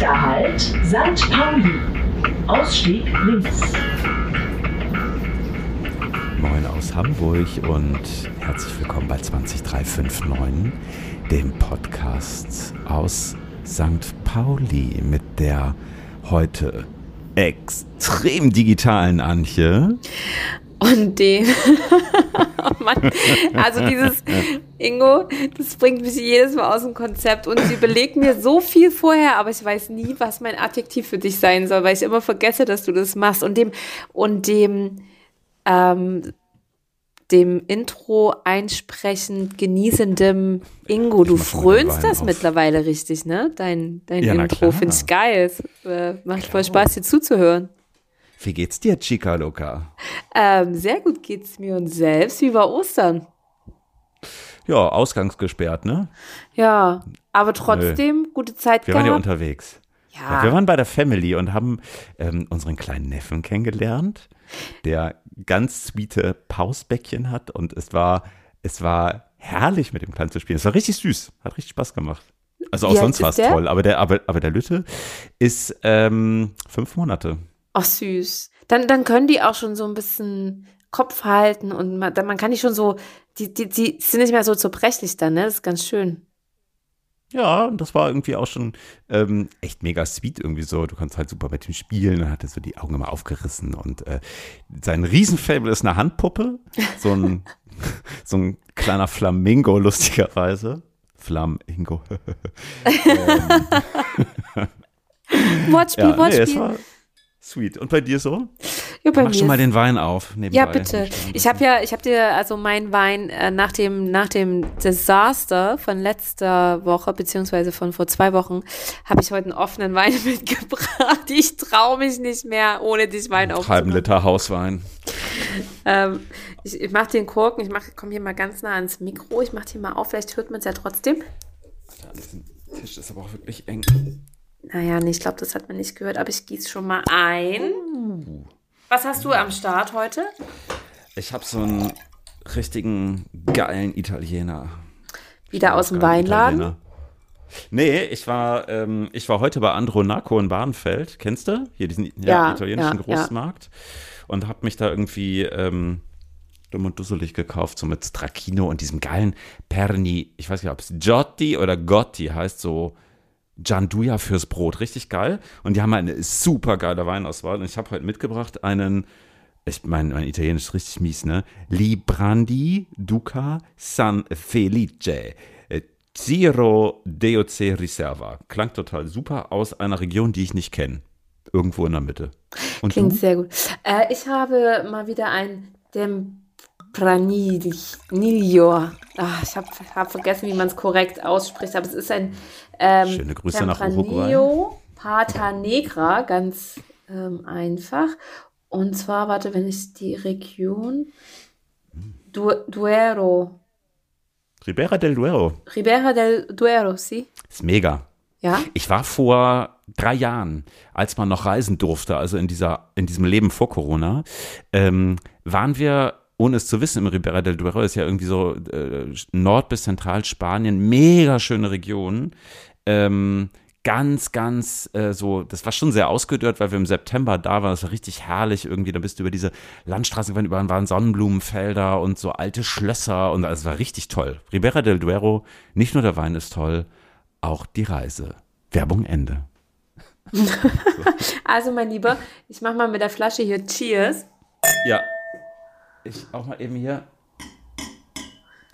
Nächster Halt, St. Pauli. Ausstieg links. Moin aus Hamburg und herzlich willkommen bei 20359, dem Podcast aus St. Pauli mit der heute extrem digitalen Antje. Und dem, oh Mann, also dieses Ingo, das bringt mich jedes Mal aus dem Konzept und sie überlegt mir so viel vorher, aber ich weiß nie, was mein Adjektiv für dich sein soll, weil ich immer vergesse, dass du das machst und dem und dem ähm, dem Intro einsprechend genießendem Ingo, du frönst das auf. mittlerweile richtig, ne? Dein, dein ja, Intro finde ich geil. Es äh, macht klar. voll Spaß, dir zuzuhören. Wie geht's dir, Chica Luca? Ähm, sehr gut geht's mir und selbst. Wie war Ostern? Ja, ausgangsgesperrt, ne? Ja, aber trotzdem Nö. gute Zeit Wir gehabt. waren ja unterwegs. Ja. ja. Wir waren bei der Family und haben ähm, unseren kleinen Neffen kennengelernt, der ganz sweete Pausbäckchen hat und es war, es war herrlich mit dem Kleinen zu spielen. Es war richtig süß, hat richtig Spaß gemacht. Also auch sonst war es toll, aber der, aber, aber der Lütte ist ähm, fünf Monate. Ach süß. Dann, dann können die auch schon so ein bisschen Kopf halten und man, man kann die schon so, die, die, die sind nicht mehr so zerbrechlich dann, ne? Das ist ganz schön. Ja, und das war irgendwie auch schon ähm, echt mega sweet irgendwie so. Du kannst halt super mit ihm spielen. Dann hat er so die Augen immer aufgerissen und äh, sein Riesenfable ist eine Handpuppe. So ein, so ein kleiner Flamingo, lustigerweise. Flamingo. ähm. Wortspiel, ja, Wortspiel. Nee, Sweet. Und bei dir so? Ja, bei Mach mir schon mal den Wein auf. Nebenbei. Ja, bitte. Ich habe ja, ich habe dir also meinen Wein äh, nach dem nach dem Desaster von letzter Woche beziehungsweise von vor zwei Wochen habe ich heute einen offenen Wein mitgebracht. Ich traue mich nicht mehr, ohne dich Wein aufzumachen. Halben Liter Hauswein. ähm, ich, ich mache den Korken. Ich komme hier mal ganz nah ans Mikro. Ich mache den mal auf. Vielleicht hört man es ja trotzdem. Der Tisch ist aber auch wirklich eng. Naja, nee, ich glaube, das hat man nicht gehört, aber ich gieße schon mal ein. Uh. Was hast du am Start heute? Ich habe so einen richtigen geilen Italiener. Wieder aus dem Weinladen? Italiener. Nee, ich war, ähm, ich war heute bei Andronaco in Bahnfeld. Kennst du? Hier diesen ja, ja, italienischen ja, Großmarkt. Und habe mich da irgendwie ähm, dumm und dusselig gekauft, so mit Stracchino und diesem geilen Perni. Ich weiß nicht, ob es Giotti oder Gotti heißt, so Gianduja fürs Brot. Richtig geil. Und die haben eine super geile Weinauswahl. Und ich habe heute mitgebracht einen, ich meine, mein Italienisch ist richtig mies, ne? Librandi Duca San Felice. Zero äh, DOC Riserva. Klang total super aus einer Region, die ich nicht kenne. Irgendwo in der Mitte. Und Klingt du? sehr gut. Äh, ich habe mal wieder ein dem Pranilio. Ach, ich habe hab vergessen, wie man es korrekt ausspricht, aber es ist ein ähm, Schöne Grüße nach Uruguay. Pata Negra, ganz ähm, einfach. Und zwar, warte, wenn ich die Region du Duero. Ribera del Duero. Ribera del Duero, sie? Ist mega. Ja. Ich war vor drei Jahren, als man noch reisen durfte, also in dieser, in diesem Leben vor Corona, ähm, waren wir ohne es zu wissen, im Ribera del Duero ist ja irgendwie so äh, Nord- bis Zentralspanien, mega schöne Region. Ähm, ganz, ganz äh, so, das war schon sehr ausgedörrt, weil wir im September da waren. Das war richtig herrlich irgendwie. Da bist du über diese Landstraßen gefahren, überall waren Sonnenblumenfelder und so alte Schlösser und es war richtig toll. Ribera del Duero, nicht nur der Wein ist toll, auch die Reise. Werbung Ende. also, mein Lieber, ich mach mal mit der Flasche hier Cheers. Ja, ich auch mal eben hier.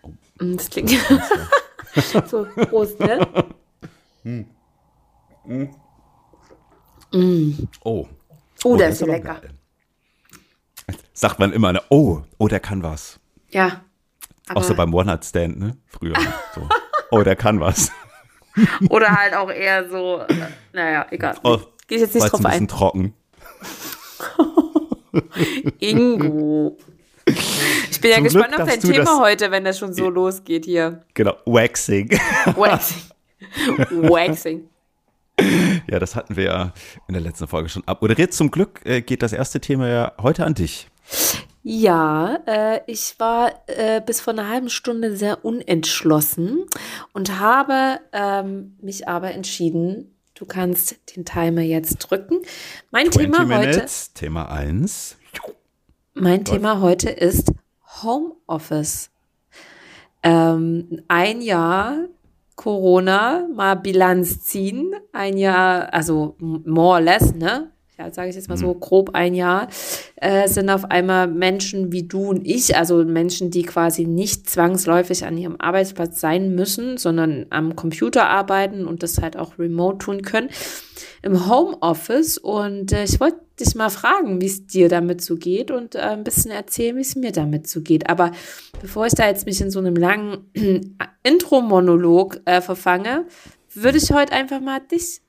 Oh. Das klingt so Prost, ne? Hm. Hm. Mm. Oh. Oh, oh der ist so lecker. Geil. Sagt man immer, ne? oh, oh, der kann was. Ja. Auch so beim One-Night-Stand, ne? Früher. So. Oh, der kann was. Oder halt auch eher so, äh, naja, egal. Oh, Gehe ich jetzt nicht drauf ein. ein bisschen trocken. Ingo. Ich bin ja Zum gespannt Glück, auf dein Thema heute, wenn das schon so losgeht hier. Genau, Waxing. Waxing. Waxing. Ja, das hatten wir ja in der letzten Folge schon abmoderiert. Zum Glück äh, geht das erste Thema ja heute an dich. Ja, äh, ich war äh, bis vor einer halben Stunde sehr unentschlossen und habe ähm, mich aber entschieden, Du kannst den Timer jetzt drücken. Mein Thema minutes, heute. Thema 1. Mein Läuft. Thema heute ist Homeoffice. Ähm, ein Jahr Corona, mal Bilanz ziehen. Ein Jahr, also more or less, ne? ja, sage ich jetzt mal so mhm. grob ein Jahr, äh, sind auf einmal Menschen wie du und ich, also Menschen, die quasi nicht zwangsläufig an ihrem Arbeitsplatz sein müssen, sondern am Computer arbeiten und das halt auch remote tun können, im Homeoffice. Und äh, ich wollte dich mal fragen, wie es dir damit so geht und äh, ein bisschen erzählen, wie es mir damit so geht. Aber bevor ich da jetzt mich in so einem langen Intro-Monolog äh, verfange, würde ich heute einfach mal dich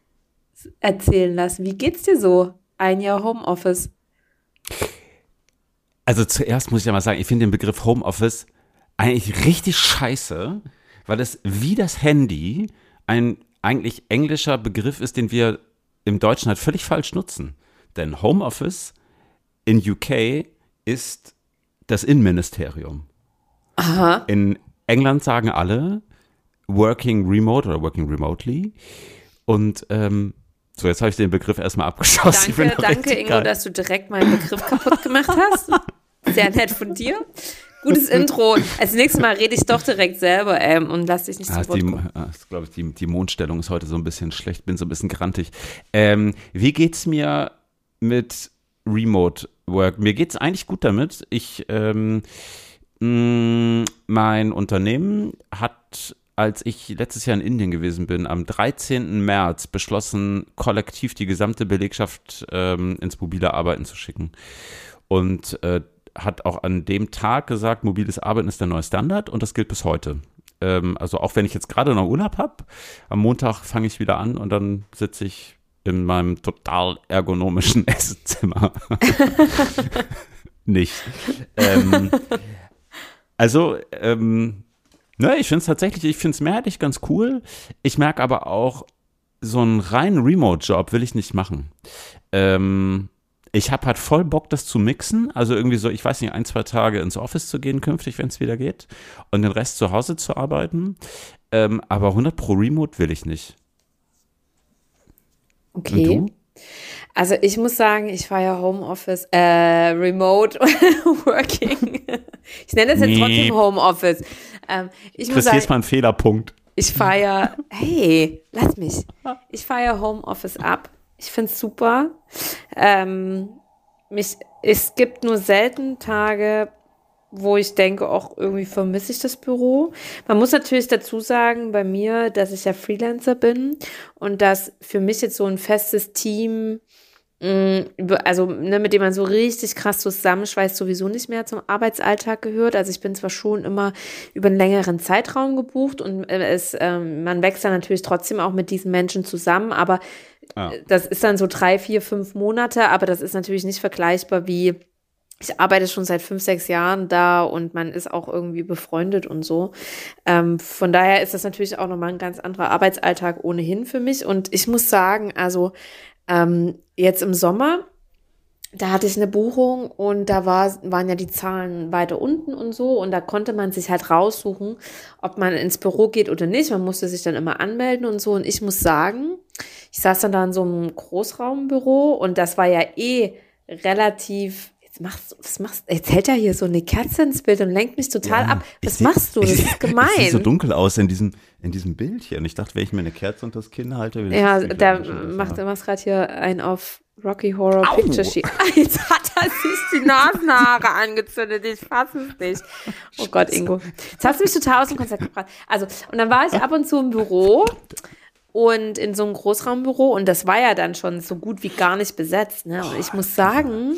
erzählen lassen. Wie geht's dir so? Ein Jahr Homeoffice. Also zuerst muss ich ja mal sagen, ich finde den Begriff Homeoffice eigentlich richtig scheiße, weil es wie das Handy ein eigentlich englischer Begriff ist, den wir im Deutschen halt völlig falsch nutzen. Denn Homeoffice in UK ist das Innenministerium. Aha. In England sagen alle working remote oder working remotely. Und ähm, so, jetzt habe ich den Begriff erstmal abgeschossen. Danke, danke Ingo, geil. dass du direkt meinen Begriff kaputt gemacht hast. Sehr nett von dir. Gutes Intro. Als nächstes Mal rede ich doch direkt selber ähm, und lass dich nicht ah, zu Wort kommen. Ah, glaube ich, die, die Mondstellung ist heute so ein bisschen schlecht, bin so ein bisschen grantig. Ähm, wie geht's mir mit Remote Work? Mir geht's eigentlich gut damit. Ich, ähm, mh, mm, mein Unternehmen hat als ich letztes Jahr in Indien gewesen bin, am 13. März beschlossen, kollektiv die gesamte Belegschaft ähm, ins mobile Arbeiten zu schicken. Und äh, hat auch an dem Tag gesagt, mobiles Arbeiten ist der neue Standard und das gilt bis heute. Ähm, also auch wenn ich jetzt gerade noch Urlaub habe, am Montag fange ich wieder an und dann sitze ich in meinem total ergonomischen Esszimmer. Nicht. Ähm, also, ähm, Ne, ich finde es tatsächlich, ich finde es mehrheitlich ganz cool. Ich merke aber auch, so einen reinen Remote-Job will ich nicht machen. Ähm, ich habe halt voll Bock, das zu mixen. Also irgendwie so, ich weiß nicht, ein, zwei Tage ins Office zu gehen künftig, wenn es wieder geht. Und den Rest zu Hause zu arbeiten. Ähm, aber 100 pro Remote will ich nicht. Okay. Also ich muss sagen, ich fahre ja Homeoffice, äh, Remote Working. Ich nenne das jetzt nee. trotzdem Homeoffice. Ähm, ich Chris, hier ist mal ein Fehlerpunkt. Ich ja, hey, lass mich. Ich ja Homeoffice ab. Ich finde es super. Ähm, mich, es gibt nur selten Tage, wo ich denke, auch irgendwie vermisse ich das Büro. Man muss natürlich dazu sagen, bei mir, dass ich ja Freelancer bin und dass für mich jetzt so ein festes Team Mm, also ne, mit dem man so richtig krass zusammenschweißt, sowieso nicht mehr zum Arbeitsalltag gehört. Also ich bin zwar schon immer über einen längeren Zeitraum gebucht und äh, es, ähm, man wächst dann natürlich trotzdem auch mit diesen Menschen zusammen, aber ah. das ist dann so drei, vier, fünf Monate, aber das ist natürlich nicht vergleichbar wie ich arbeite schon seit fünf, sechs Jahren da und man ist auch irgendwie befreundet und so. Ähm, von daher ist das natürlich auch nochmal ein ganz anderer Arbeitsalltag ohnehin für mich. Und ich muss sagen, also ähm, jetzt im Sommer, da hatte ich eine Buchung und da war, waren ja die Zahlen weiter unten und so und da konnte man sich halt raussuchen, ob man ins Büro geht oder nicht. Man musste sich dann immer anmelden und so und ich muss sagen, ich saß dann da in so einem Großraumbüro und das war ja eh relativ machst, was machst Jetzt hält er hier so eine Kerze ins Bild und lenkt mich total ja, ab. Was machst du? Das ich, ist gemein. Es sieht so dunkel aus in diesem, in diesem Bild hier. Und ich dachte, wenn ich mir eine Kerze unter das Kinn halte, Ja, da macht er gerade hier ein auf Rocky Horror Au. Picture Sheet. Jetzt hat er sich die Nasenhaare angezündet. Ich fasse es nicht. Oh Gott, Ingo. Jetzt hast du mich total aus dem Konzept gebracht. Also, und dann war ich ab und zu im Büro und in so einem Großraumbüro und das war ja dann schon so gut wie gar nicht besetzt. Ne? Und ich muss sagen,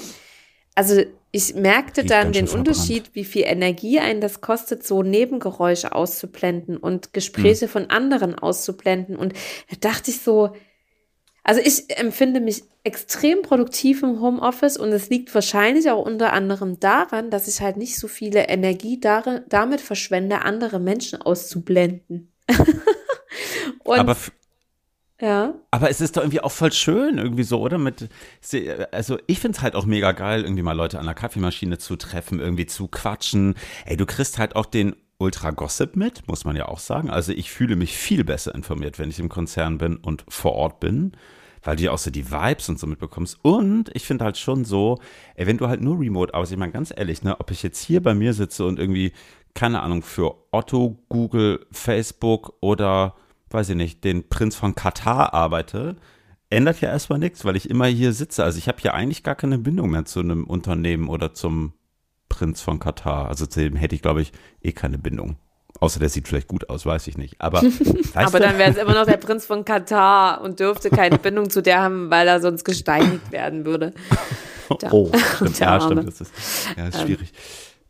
also ich merkte dann den Unterschied, wie viel Energie einen das kostet, so Nebengeräusche auszublenden und Gespräche hm. von anderen auszublenden. Und da dachte ich so, also ich empfinde mich extrem produktiv im Homeoffice und es liegt wahrscheinlich auch unter anderem daran, dass ich halt nicht so viele Energie damit verschwende, andere Menschen auszublenden. Aber ja. Aber es ist doch irgendwie auch voll schön, irgendwie so, oder? Mit, also ich finde es halt auch mega geil, irgendwie mal Leute an der Kaffeemaschine zu treffen, irgendwie zu quatschen. Ey, du kriegst halt auch den ultra Gossip mit, muss man ja auch sagen. Also ich fühle mich viel besser informiert, wenn ich im Konzern bin und vor Ort bin, weil du ja auch so die Vibes und so mitbekommst. Und ich finde halt schon so, ey, wenn du halt nur remote aus, ich meine ganz ehrlich, ne, ob ich jetzt hier bei mir sitze und irgendwie, keine Ahnung, für Otto, Google, Facebook oder, weiß ich nicht, den Prinz von Katar arbeite, ändert ja erstmal nichts, weil ich immer hier sitze. Also ich habe hier eigentlich gar keine Bindung mehr zu einem Unternehmen oder zum Prinz von Katar. Also zu dem hätte ich, glaube ich, eh keine Bindung. Außer der sieht vielleicht gut aus, weiß ich nicht. Aber, Aber dann wäre es immer noch der Prinz von Katar und dürfte keine Bindung zu der haben, weil er sonst gesteinigt werden würde. Der, oh, stimmt. ja, stimmt. Das ist, ja, ist ähm, schwierig.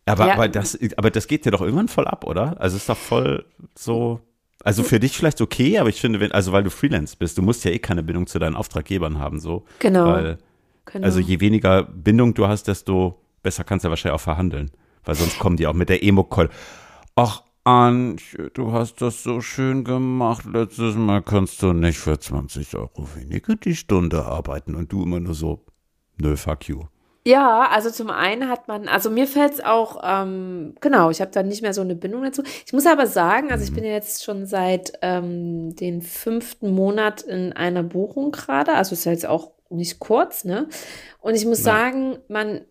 Aber, ja. aber, das, aber das geht dir doch irgendwann voll ab, oder? Also ist doch voll so. Also für dich vielleicht okay, aber ich finde, wenn, also weil du Freelance bist, du musst ja eh keine Bindung zu deinen Auftraggebern haben, so. Genau. Weil, genau. Also je weniger Bindung du hast, desto besser kannst du ja wahrscheinlich auch verhandeln. Weil sonst kommen die auch mit der Emo-Call. Ach, Antje, du hast das so schön gemacht. Letztes Mal kannst du nicht für 20 Euro weniger die Stunde arbeiten. Und du immer nur so, nö, fuck you. Ja, also zum einen hat man, also mir fällt es auch, ähm, genau, ich habe da nicht mehr so eine Bindung dazu. Ich muss aber sagen, also ich bin ja jetzt schon seit ähm, den fünften Monat in einer Buchung gerade, also ist ja jetzt auch nicht kurz, ne? Und ich muss Nein. sagen, man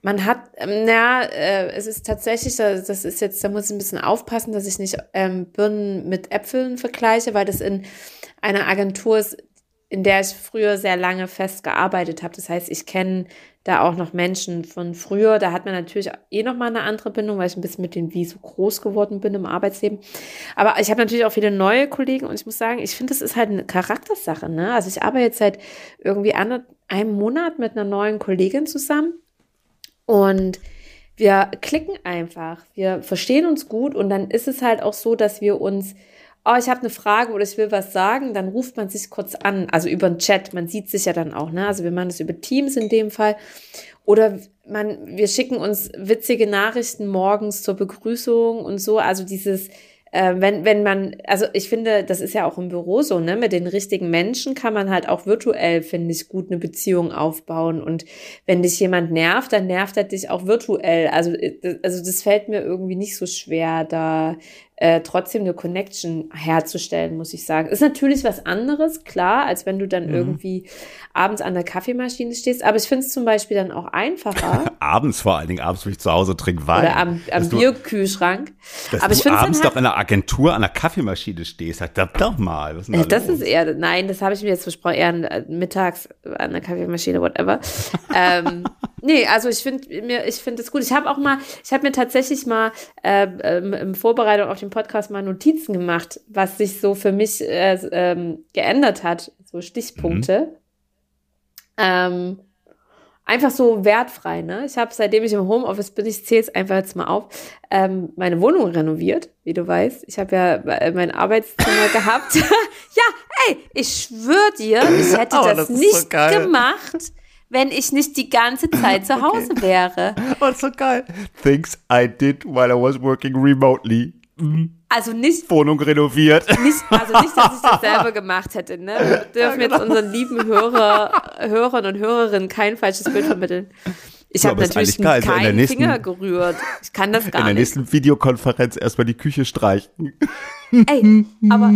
man hat, ähm, na, äh, es ist tatsächlich, das ist jetzt, da muss ich ein bisschen aufpassen, dass ich nicht ähm, Birnen mit Äpfeln vergleiche, weil das in einer Agentur ist, in der ich früher sehr lange fest gearbeitet habe. Das heißt, ich kenne da auch noch Menschen von früher. Da hat man natürlich eh noch mal eine andere Bindung, weil ich ein bisschen mit denen wie so groß geworden bin im Arbeitsleben. Aber ich habe natürlich auch viele neue Kollegen und ich muss sagen, ich finde, das ist halt eine Charaktersache. Ne? Also ich arbeite jetzt seit irgendwie einem Monat mit einer neuen Kollegin zusammen und wir klicken einfach, wir verstehen uns gut und dann ist es halt auch so, dass wir uns, oh, ich habe eine Frage oder ich will was sagen, dann ruft man sich kurz an, also über den Chat, man sieht sich ja dann auch, ne? Also wir machen das über Teams in dem Fall. Oder man, wir schicken uns witzige Nachrichten morgens zur Begrüßung und so. Also dieses, äh, wenn, wenn man, also ich finde, das ist ja auch im Büro so, ne? Mit den richtigen Menschen kann man halt auch virtuell, finde ich, gut eine Beziehung aufbauen. Und wenn dich jemand nervt, dann nervt er dich auch virtuell. Also, äh, also das fällt mir irgendwie nicht so schwer, da äh, trotzdem eine Connection herzustellen, muss ich sagen. Ist natürlich was anderes, klar, als wenn du dann mhm. irgendwie abends an der Kaffeemaschine stehst. Aber ich finde es zum Beispiel dann auch einfacher. abends vor allen Dingen, abends, wenn ich zu Hause trinke Wein. Oder am, am Bierkühlschrank. Dass Aber ich du abends halt, doch in der Agentur an der Kaffeemaschine stehst. Sag das doch mal. Das los? ist eher, nein, das habe ich mir jetzt versprochen, eher äh, mittags an der Kaffeemaschine, whatever. ähm, nee, also ich finde mir, ich finde es gut. Ich habe auch mal, ich habe mir tatsächlich mal äh, im Vorbereitung auf den Podcast mal Notizen gemacht, was sich so für mich äh, ähm, geändert hat, so Stichpunkte. Mhm. Ähm, einfach so wertfrei, ne? Ich habe, seitdem ich im Homeoffice bin, ich zähle es einfach jetzt mal auf, ähm, meine Wohnung renoviert, wie du weißt. Ich habe ja äh, mein Arbeitszimmer gehabt. ja, ey, ich schwöre dir, ich hätte oh, das, das nicht so gemacht, wenn ich nicht die ganze Zeit zu Hause okay. wäre. Oh, so geil. Things I did while I was working remotely. Mhm. Also nicht. Wohnung renoviert. Nicht, also nicht, dass ich das selber gemacht hätte. Ne? Wir dürfen ja, genau. jetzt unseren lieben Hörer, Hörern und Hörerinnen kein falsches Bild vermitteln. Ich habe natürlich keinen also nächsten, Finger gerührt. Ich kann das gar nicht. In der nicht. nächsten Videokonferenz erstmal die Küche streichen. Ey, aber.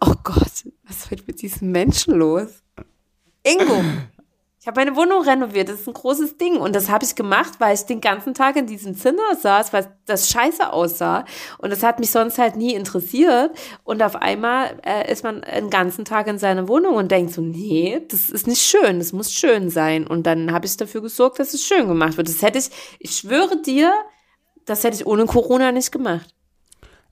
Oh Gott, was ist heute mit diesem Menschen los? Ingo, ich habe meine Wohnung renoviert. Das ist ein großes Ding. Und das habe ich gemacht, weil ich den ganzen Tag in diesem Zimmer saß, weil das scheiße aussah. Und das hat mich sonst halt nie interessiert. Und auf einmal äh, ist man den ganzen Tag in seiner Wohnung und denkt so, nee, das ist nicht schön. Das muss schön sein. Und dann habe ich dafür gesorgt, dass es schön gemacht wird. Das hätte ich, ich schwöre dir, das hätte ich ohne Corona nicht gemacht.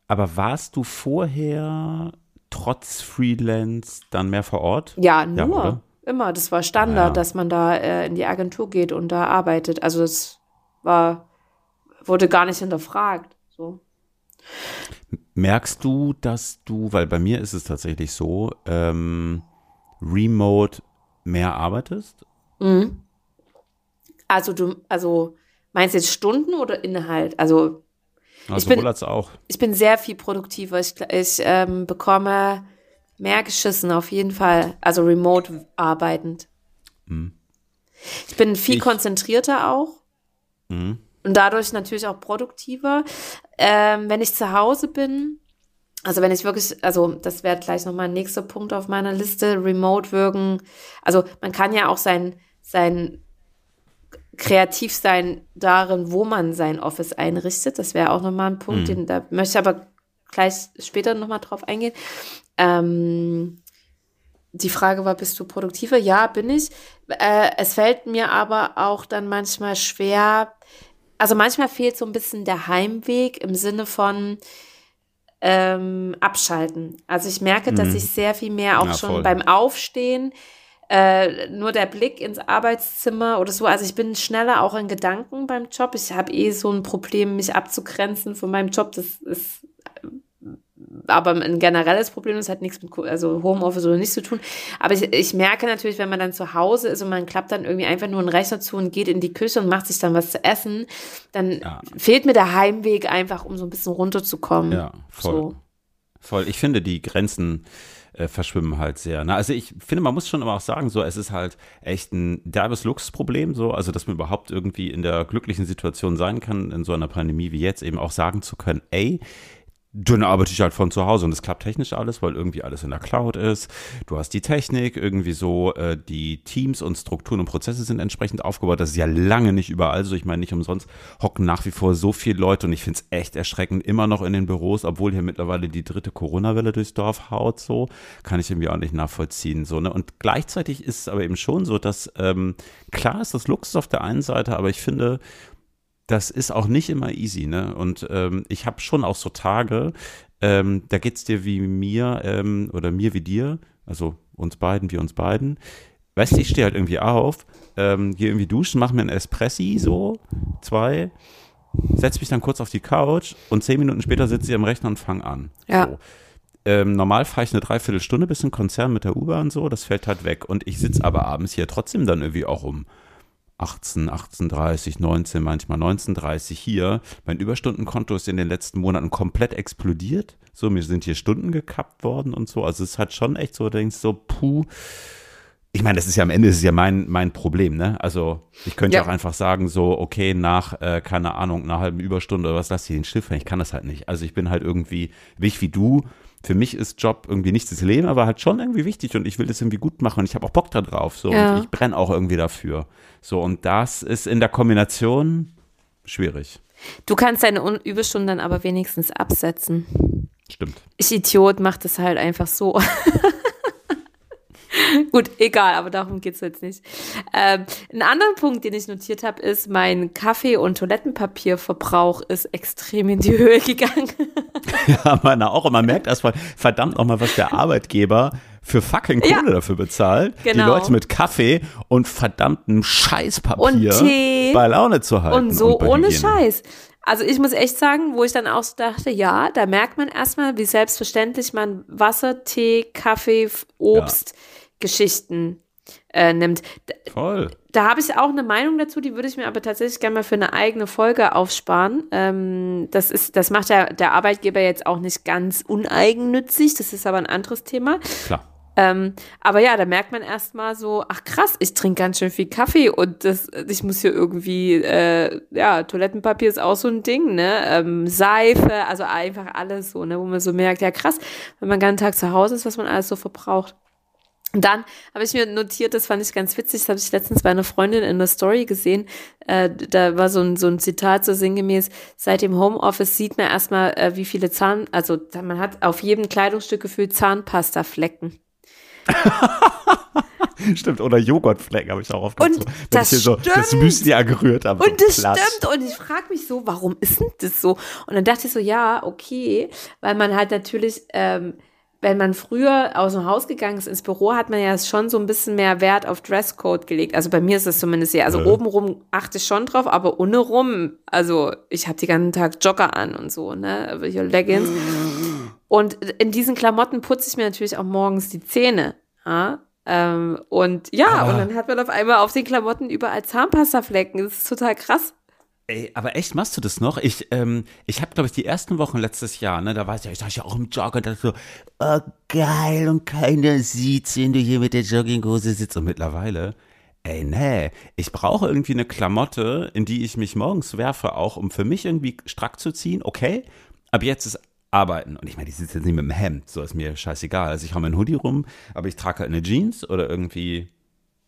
Aber warst du vorher trotz Freelance dann mehr vor Ort? Ja, nur. Ja, Immer, das war Standard, ja. dass man da äh, in die Agentur geht und da arbeitet. Also es war, wurde gar nicht hinterfragt. So. Merkst du, dass du, weil bei mir ist es tatsächlich so, ähm, remote mehr arbeitest? Mhm. Also du, also meinst du jetzt Stunden oder Inhalt? Also, also ich bin, auch. Ich bin sehr viel produktiver. Ich, ich ähm, bekomme Mehr geschissen, auf jeden Fall. Also remote arbeitend. Mhm. Ich bin viel ich, konzentrierter auch. Mhm. und dadurch natürlich auch produktiver. Ähm, wenn ich zu Hause bin, also wenn ich wirklich, also das wäre gleich nochmal ein nächster Punkt auf meiner Liste, remote wirken. Also man kann ja auch sein, sein kreativ sein darin, wo man sein Office einrichtet. Das wäre auch nochmal ein Punkt, mhm. den da möchte ich aber gleich später nochmal drauf eingehen. Ähm, die Frage war, bist du produktiver? Ja, bin ich. Äh, es fällt mir aber auch dann manchmal schwer, also manchmal fehlt so ein bisschen der Heimweg im Sinne von ähm, abschalten. Also ich merke, mhm. dass ich sehr viel mehr auch ja, schon voll. beim Aufstehen äh, nur der Blick ins Arbeitszimmer oder so. Also ich bin schneller auch in Gedanken beim Job. Ich habe eh so ein Problem, mich abzugrenzen von meinem Job. Das ist aber ein generelles Problem, das hat nichts mit also Homeoffice oder nichts zu tun. Aber ich, ich merke natürlich, wenn man dann zu Hause ist und man klappt dann irgendwie einfach nur einen Rechner zu und geht in die Küche und macht sich dann was zu essen, dann ja. fehlt mir der Heimweg einfach, um so ein bisschen runterzukommen. Ja, voll. So. Voll. Ich finde, die Grenzen äh, verschwimmen halt sehr. Ne? Also ich finde, man muss schon immer auch sagen, so es ist halt echt ein derbes Luxusproblem, so, also dass man überhaupt irgendwie in der glücklichen Situation sein kann, in so einer Pandemie wie jetzt eben auch sagen zu können, ey, dann arbeite ich halt von zu Hause und es klappt technisch alles, weil irgendwie alles in der Cloud ist. Du hast die Technik, irgendwie so, äh, die Teams und Strukturen und Prozesse sind entsprechend aufgebaut. Das ist ja lange nicht überall so. Ich meine, nicht umsonst hocken nach wie vor so viele Leute und ich finde es echt erschreckend, immer noch in den Büros, obwohl hier mittlerweile die dritte Corona-Welle durchs Dorf haut, so, kann ich irgendwie auch nicht nachvollziehen. So, ne? Und gleichzeitig ist es aber eben schon so, dass ähm, klar ist das Luxus auf der einen Seite, aber ich finde, das ist auch nicht immer easy, ne? Und ähm, ich habe schon auch so Tage, ähm, da geht es dir wie mir ähm, oder mir wie dir, also uns beiden, wie uns beiden. Weißt du, ich stehe halt irgendwie auf, ähm, gehe irgendwie duschen, mache mir ein Espressi, so, zwei, setze mich dann kurz auf die Couch und zehn Minuten später sitze ich am Rechner und fange an. Ja. So. Ähm, normal fahre ich eine Dreiviertelstunde bis ein Konzern mit der U-Bahn so, das fällt halt weg. Und ich sitze aber abends hier trotzdem dann irgendwie auch um 18, 18.30, 19, manchmal 19.30 hier. Mein Überstundenkonto ist in den letzten Monaten komplett explodiert. So, mir sind hier Stunden gekappt worden und so. Also es hat schon echt so, du denkst so, puh. Ich meine, das ist ja am Ende das ist ja mein, mein Problem, ne? Also ich könnte ja. auch einfach sagen, so, okay, nach, äh, keine Ahnung, einer halben Überstunde oder was, lass ich den Stift, ich kann das halt nicht. Also ich bin halt irgendwie, wie ich wie du, für mich ist Job irgendwie nicht das Leben, aber halt schon irgendwie wichtig und ich will das irgendwie gut machen und ich habe auch Bock da drauf. So, ja. und ich brenne auch irgendwie dafür. So, und das ist in der Kombination schwierig. Du kannst deine Überstunden dann aber wenigstens absetzen. Stimmt. Ich Idiot mach das halt einfach so. Gut, egal, aber darum geht es jetzt nicht. Ähm, ein anderer Punkt, den ich notiert habe, ist, mein Kaffee- und Toilettenpapierverbrauch ist extrem in die Höhe gegangen. ja, meiner auch. Und man merkt erstmal, verdammt nochmal, was der Arbeitgeber für fucking Kohle ja, dafür bezahlt, genau. die Leute mit Kaffee und verdammtem Scheißpapier und Tee bei Laune zu halten. Und so und ohne Scheiß. Also ich muss echt sagen, wo ich dann auch so dachte, ja, da merkt man erstmal, wie selbstverständlich man Wasser, Tee, Kaffee, Obst, ja. Geschichten äh, nimmt. Voll. Da habe ich auch eine Meinung dazu, die würde ich mir aber tatsächlich gerne mal für eine eigene Folge aufsparen. Ähm, das ist, das macht ja der Arbeitgeber jetzt auch nicht ganz uneigennützig, das ist aber ein anderes Thema. Klar. Ähm, aber ja, da merkt man erstmal so, ach krass, ich trinke ganz schön viel Kaffee und das, ich muss hier irgendwie, äh, ja, Toilettenpapier ist auch so ein Ding, ne? Ähm, Seife, also einfach alles so, ne, wo man so merkt, ja krass, wenn man den ganzen Tag zu Hause ist, was man alles so verbraucht. Und dann habe ich mir notiert, das fand ich ganz witzig, das habe ich letztens bei einer Freundin in der Story gesehen. Äh, da war so ein, so ein Zitat so sinngemäß, seit dem Homeoffice sieht man erstmal, äh, wie viele Zahn, also man hat auf jedem Kleidungsstück gefühlt Zahnpastaflecken. stimmt, oder Joghurtflecken habe ich auch aufgehört. Und so, das ich hier stimmt. so das Müsli angerührt habe. Und das Platz. stimmt. Und ich frage mich so, warum ist denn das so? Und dann dachte ich so, ja, okay, weil man halt natürlich ähm, wenn man früher aus dem Haus gegangen ist ins Büro, hat man ja schon so ein bisschen mehr Wert auf Dresscode gelegt. Also bei mir ist das zumindest ja. Also ja. obenrum achte ich schon drauf, aber ohne rum. Also ich habe den ganzen Tag Jogger an und so, ne? Hier Leggings. Und in diesen Klamotten putze ich mir natürlich auch morgens die Zähne. Ja? Ähm, und ja, aber und dann hat man auf einmal auf den Klamotten überall Zahnpastaflecken. Das ist total krass. Ey, aber echt, machst du das noch? Ich, ähm, ich habe, glaube ich, die ersten Wochen letztes Jahr, ne, da war ich ja, ich dachte ja auch im Jogger dachte so, oh geil, und keiner sieht, wenn du hier mit der Jogginghose sitzt. Und mittlerweile, ey, nee, ich brauche irgendwie eine Klamotte, in die ich mich morgens werfe, auch um für mich irgendwie strack zu ziehen, okay, aber jetzt ist Arbeiten. Und ich meine, die sitzt jetzt nicht mit dem Hemd, so ist mir scheißegal. Also ich habe meinen Hoodie rum, aber ich trage halt eine Jeans oder irgendwie.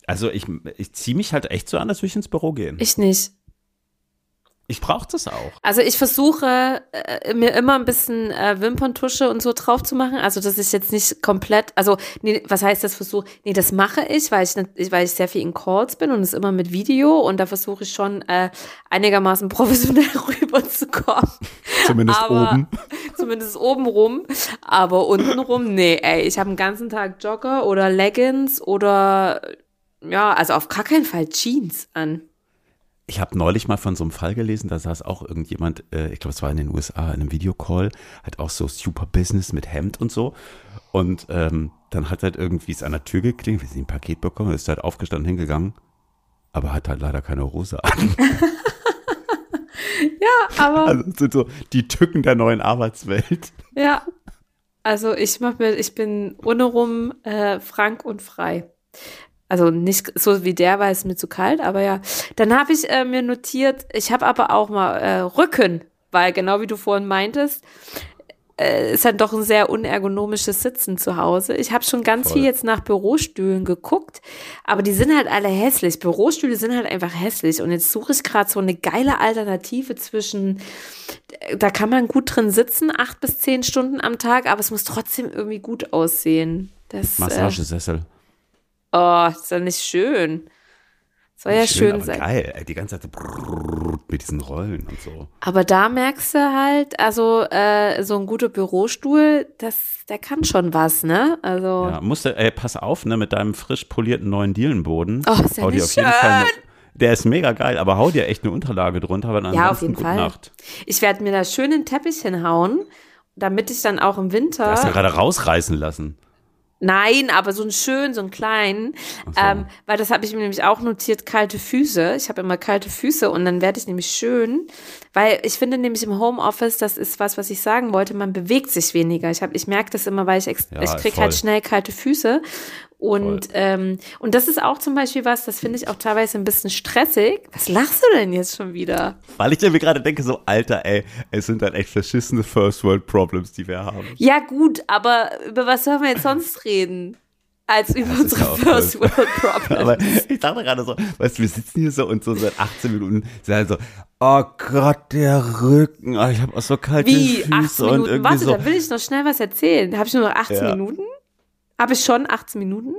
Also ich, ich ziehe mich halt echt so an, als würde ich ins Büro gehen. Ich nicht. Ich brauche das auch. Also ich versuche äh, mir immer ein bisschen äh, Wimperntusche und so drauf zu machen. Also das ist jetzt nicht komplett, also nee, was heißt das Versuch? Nee, das mache ich, weil ich, weil ich sehr viel in Calls bin und es immer mit Video und da versuche ich schon äh, einigermaßen professionell rüberzukommen. Zumindest Aber, oben. Zumindest oben rum. Aber unten rum, nee, ey, ich habe den ganzen Tag Jogger oder Leggings oder ja, also auf gar keinen Fall Jeans an. Ich habe neulich mal von so einem Fall gelesen, da saß auch irgendjemand, äh, ich glaube, es war in den USA, in einem Videocall, hat auch so super Business mit Hemd und so. Und ähm, dann hat halt irgendwie es an der Tür geklingelt, wie sie ein Paket bekommen, ist halt aufgestanden, hingegangen, aber hat halt leider keine Hose an. ja, aber. Also das sind so die Tücken der neuen Arbeitswelt. Ja. Also ich mach mir, ich bin ohne rum äh, frank und frei. Also nicht so wie der, weil es mir zu kalt, aber ja. Dann habe ich äh, mir notiert, ich habe aber auch mal äh, Rücken, weil genau wie du vorhin meintest, äh, ist dann doch ein sehr unergonomisches Sitzen zu Hause. Ich habe schon ganz Voll. viel jetzt nach Bürostühlen geguckt, aber die sind halt alle hässlich. Bürostühle sind halt einfach hässlich und jetzt suche ich gerade so eine geile Alternative zwischen, da kann man gut drin sitzen, acht bis zehn Stunden am Tag, aber es muss trotzdem irgendwie gut aussehen. Das, äh, Massagesessel. Oh, ist doch nicht schön. Soll ja schön, schön sein. Geil, die ganze Zeit mit diesen Rollen und so. Aber da merkst du halt, also äh, so ein guter Bürostuhl, das, der kann schon was, ne? Also. Ja, musst du, ey, pass auf, ne, mit deinem frisch polierten neuen Dielenboden. Oh, ist ja nicht schön. der ist mega geil, aber hau dir echt eine Unterlage drunter, weil Ja, auf jeden Fall. Nacht. Ich werde mir da schön einen Teppich hinhauen, damit ich dann auch im Winter. Du hast ja gerade rausreißen lassen. Nein, aber so einen schönen, so einen kleinen. So. Ähm, weil das habe ich mir nämlich auch notiert, kalte Füße. Ich habe immer kalte Füße und dann werde ich nämlich schön. Weil ich finde nämlich im Homeoffice, das ist was, was ich sagen wollte, man bewegt sich weniger. Ich, hab, ich merke das immer, weil ich, ja, ich kriege halt schnell kalte Füße. Und, ähm, und das ist auch zum Beispiel was, das finde ich auch teilweise ein bisschen stressig. Was lachst du denn jetzt schon wieder? Weil ich mir gerade denke, so, Alter, ey, es sind halt echt verschissene First World Problems, die wir haben. Ja, gut, aber über was sollen wir jetzt sonst reden? Als über unsere First World Problems. aber ich dachte gerade so, weißt du, wir sitzen hier so und so seit 18 Minuten sind halt so, oh Gott, der Rücken, oh, ich habe auch so kalte Wie, Füße 18 Minuten? und irgendwie Warte, so. da will ich noch schnell was erzählen. Habe ich nur noch 18 ja. Minuten? Habe ich schon 18 Minuten?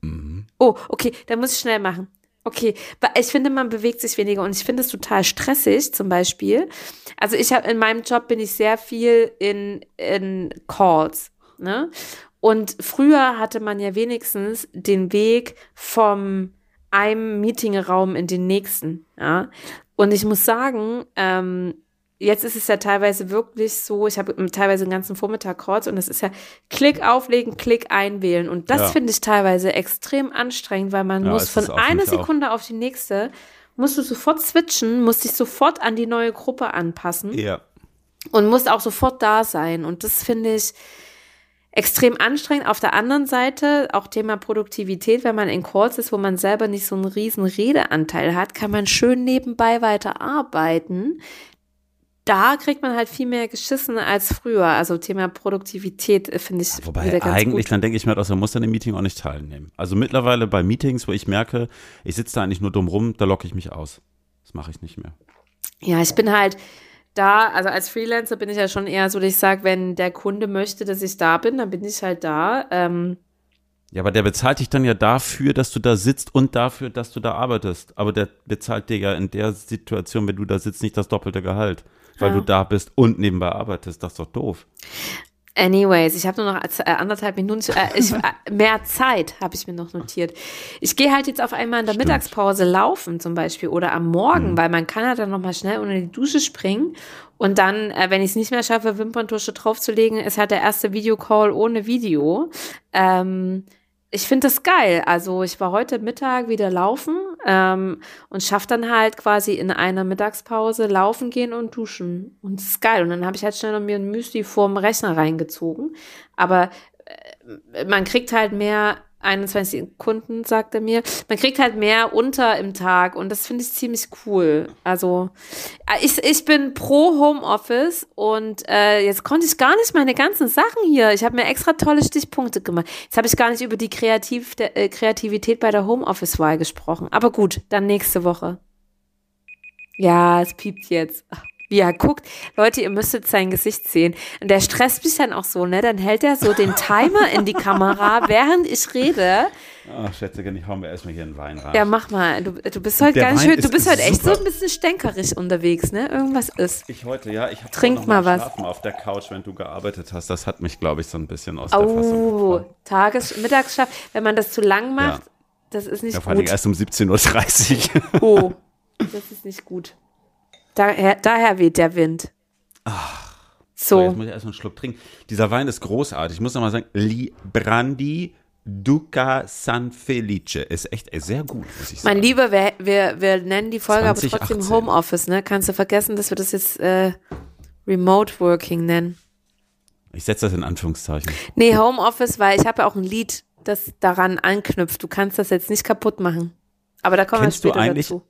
Mhm. Oh, okay, dann muss ich schnell machen. Okay, ich finde, man bewegt sich weniger und ich finde es total stressig, zum Beispiel. Also ich habe in meinem Job bin ich sehr viel in, in Calls, ne? Und früher hatte man ja wenigstens den Weg vom einem Meetingraum in den nächsten, ja. Und ich muss sagen, ähm, jetzt ist es ja teilweise wirklich so, ich habe teilweise den ganzen Vormittag Calls und es ist ja Klick auflegen, Klick einwählen. Und das ja. finde ich teilweise extrem anstrengend, weil man ja, muss von einer Sekunde auch. auf die nächste, musst du sofort switchen, musst dich sofort an die neue Gruppe anpassen. Ja. Und musst auch sofort da sein. Und das finde ich extrem anstrengend. Auf der anderen Seite auch Thema Produktivität, wenn man in Calls ist, wo man selber nicht so einen riesen Redeanteil hat, kann man schön nebenbei weiter arbeiten da kriegt man halt viel mehr geschissen als früher. Also Thema Produktivität äh, finde ich. Ja, wobei eigentlich, gut. dann denke ich mir, dass man muss dann im Meeting auch nicht teilnehmen. Also mittlerweile bei Meetings, wo ich merke, ich sitze da eigentlich nur dumm rum, da locke ich mich aus. Das mache ich nicht mehr. Ja, ich bin halt da, also als Freelancer bin ich ja schon eher so, dass ich sage, wenn der Kunde möchte, dass ich da bin, dann bin ich halt da. Ähm, ja, aber der bezahlt dich dann ja dafür, dass du da sitzt und dafür, dass du da arbeitest. Aber der bezahlt dir ja in der Situation, wenn du da sitzt, nicht das doppelte Gehalt weil ja. du da bist und nebenbei arbeitest. Das ist doch doof. Anyways, ich habe nur noch äh, anderthalb Minuten, äh, ich, äh, mehr Zeit habe ich mir noch notiert. Ich gehe halt jetzt auf einmal in der Stimmt. Mittagspause laufen zum Beispiel oder am Morgen, mhm. weil man kann halt dann nochmal schnell unter die Dusche springen und dann, äh, wenn ich es nicht mehr schaffe, Wimperntusche draufzulegen, ist halt der erste Videocall ohne Video. Ähm, ich finde das geil. Also ich war heute Mittag wieder laufen ähm, und schaff dann halt quasi in einer Mittagspause laufen gehen und duschen. Und das ist geil. Und dann habe ich halt schnell noch mir ein Müsli vorm Rechner reingezogen. Aber äh, man kriegt halt mehr 21 Kunden, sagt er mir. Man kriegt halt mehr unter im Tag und das finde ich ziemlich cool. Also äh, ich, ich bin pro Homeoffice und äh, jetzt konnte ich gar nicht meine ganzen Sachen hier. Ich habe mir extra tolle Stichpunkte gemacht. Jetzt habe ich gar nicht über die Kreativ der, äh, Kreativität bei der Homeoffice-Wahl gesprochen. Aber gut, dann nächste Woche. Ja, es piept jetzt. Ach wie er guckt. Leute, ihr müsstet sein Gesicht sehen. Und der stresst mich dann auch so, ne? Dann hält er so den Timer in die Kamera, während ich rede. Ach, Schätzchen, ich hau mir erstmal hier einen Wein rein. Ja, mach mal. Du, du bist heute ganz schön, du bist heute echt so ein bisschen stänkerig unterwegs, ne? Irgendwas ist. Ich heute, ja. Ich habe Trink mal was. auf der Couch, wenn du gearbeitet hast. Das hat mich, glaube ich, so ein bisschen aus oh, der Fassung Oh, Tages-, Mittagsschlaf. Wenn man das zu lang macht, ja. das ist nicht ja, vor gut. Vor allem erst um 17.30 Uhr. Oh, das ist nicht gut. Daher, daher weht der Wind. Ach. So. so. Jetzt muss ich erstmal einen Schluck trinken. Dieser Wein ist großartig. Ich muss nochmal sagen, Li Brandi Duca San Felice ist echt sehr gut, muss ich sagen. Mein Lieber, wir, wir, wir nennen die Folge 2018. aber trotzdem Homeoffice, ne? Kannst du vergessen, dass wir das jetzt äh, Remote Working nennen? Ich setze das in Anführungszeichen. Nee, Homeoffice, weil ich habe ja auch ein Lied, das daran anknüpft. Du kannst das jetzt nicht kaputt machen. Aber da kommen Kennst wir später du eigentlich, dazu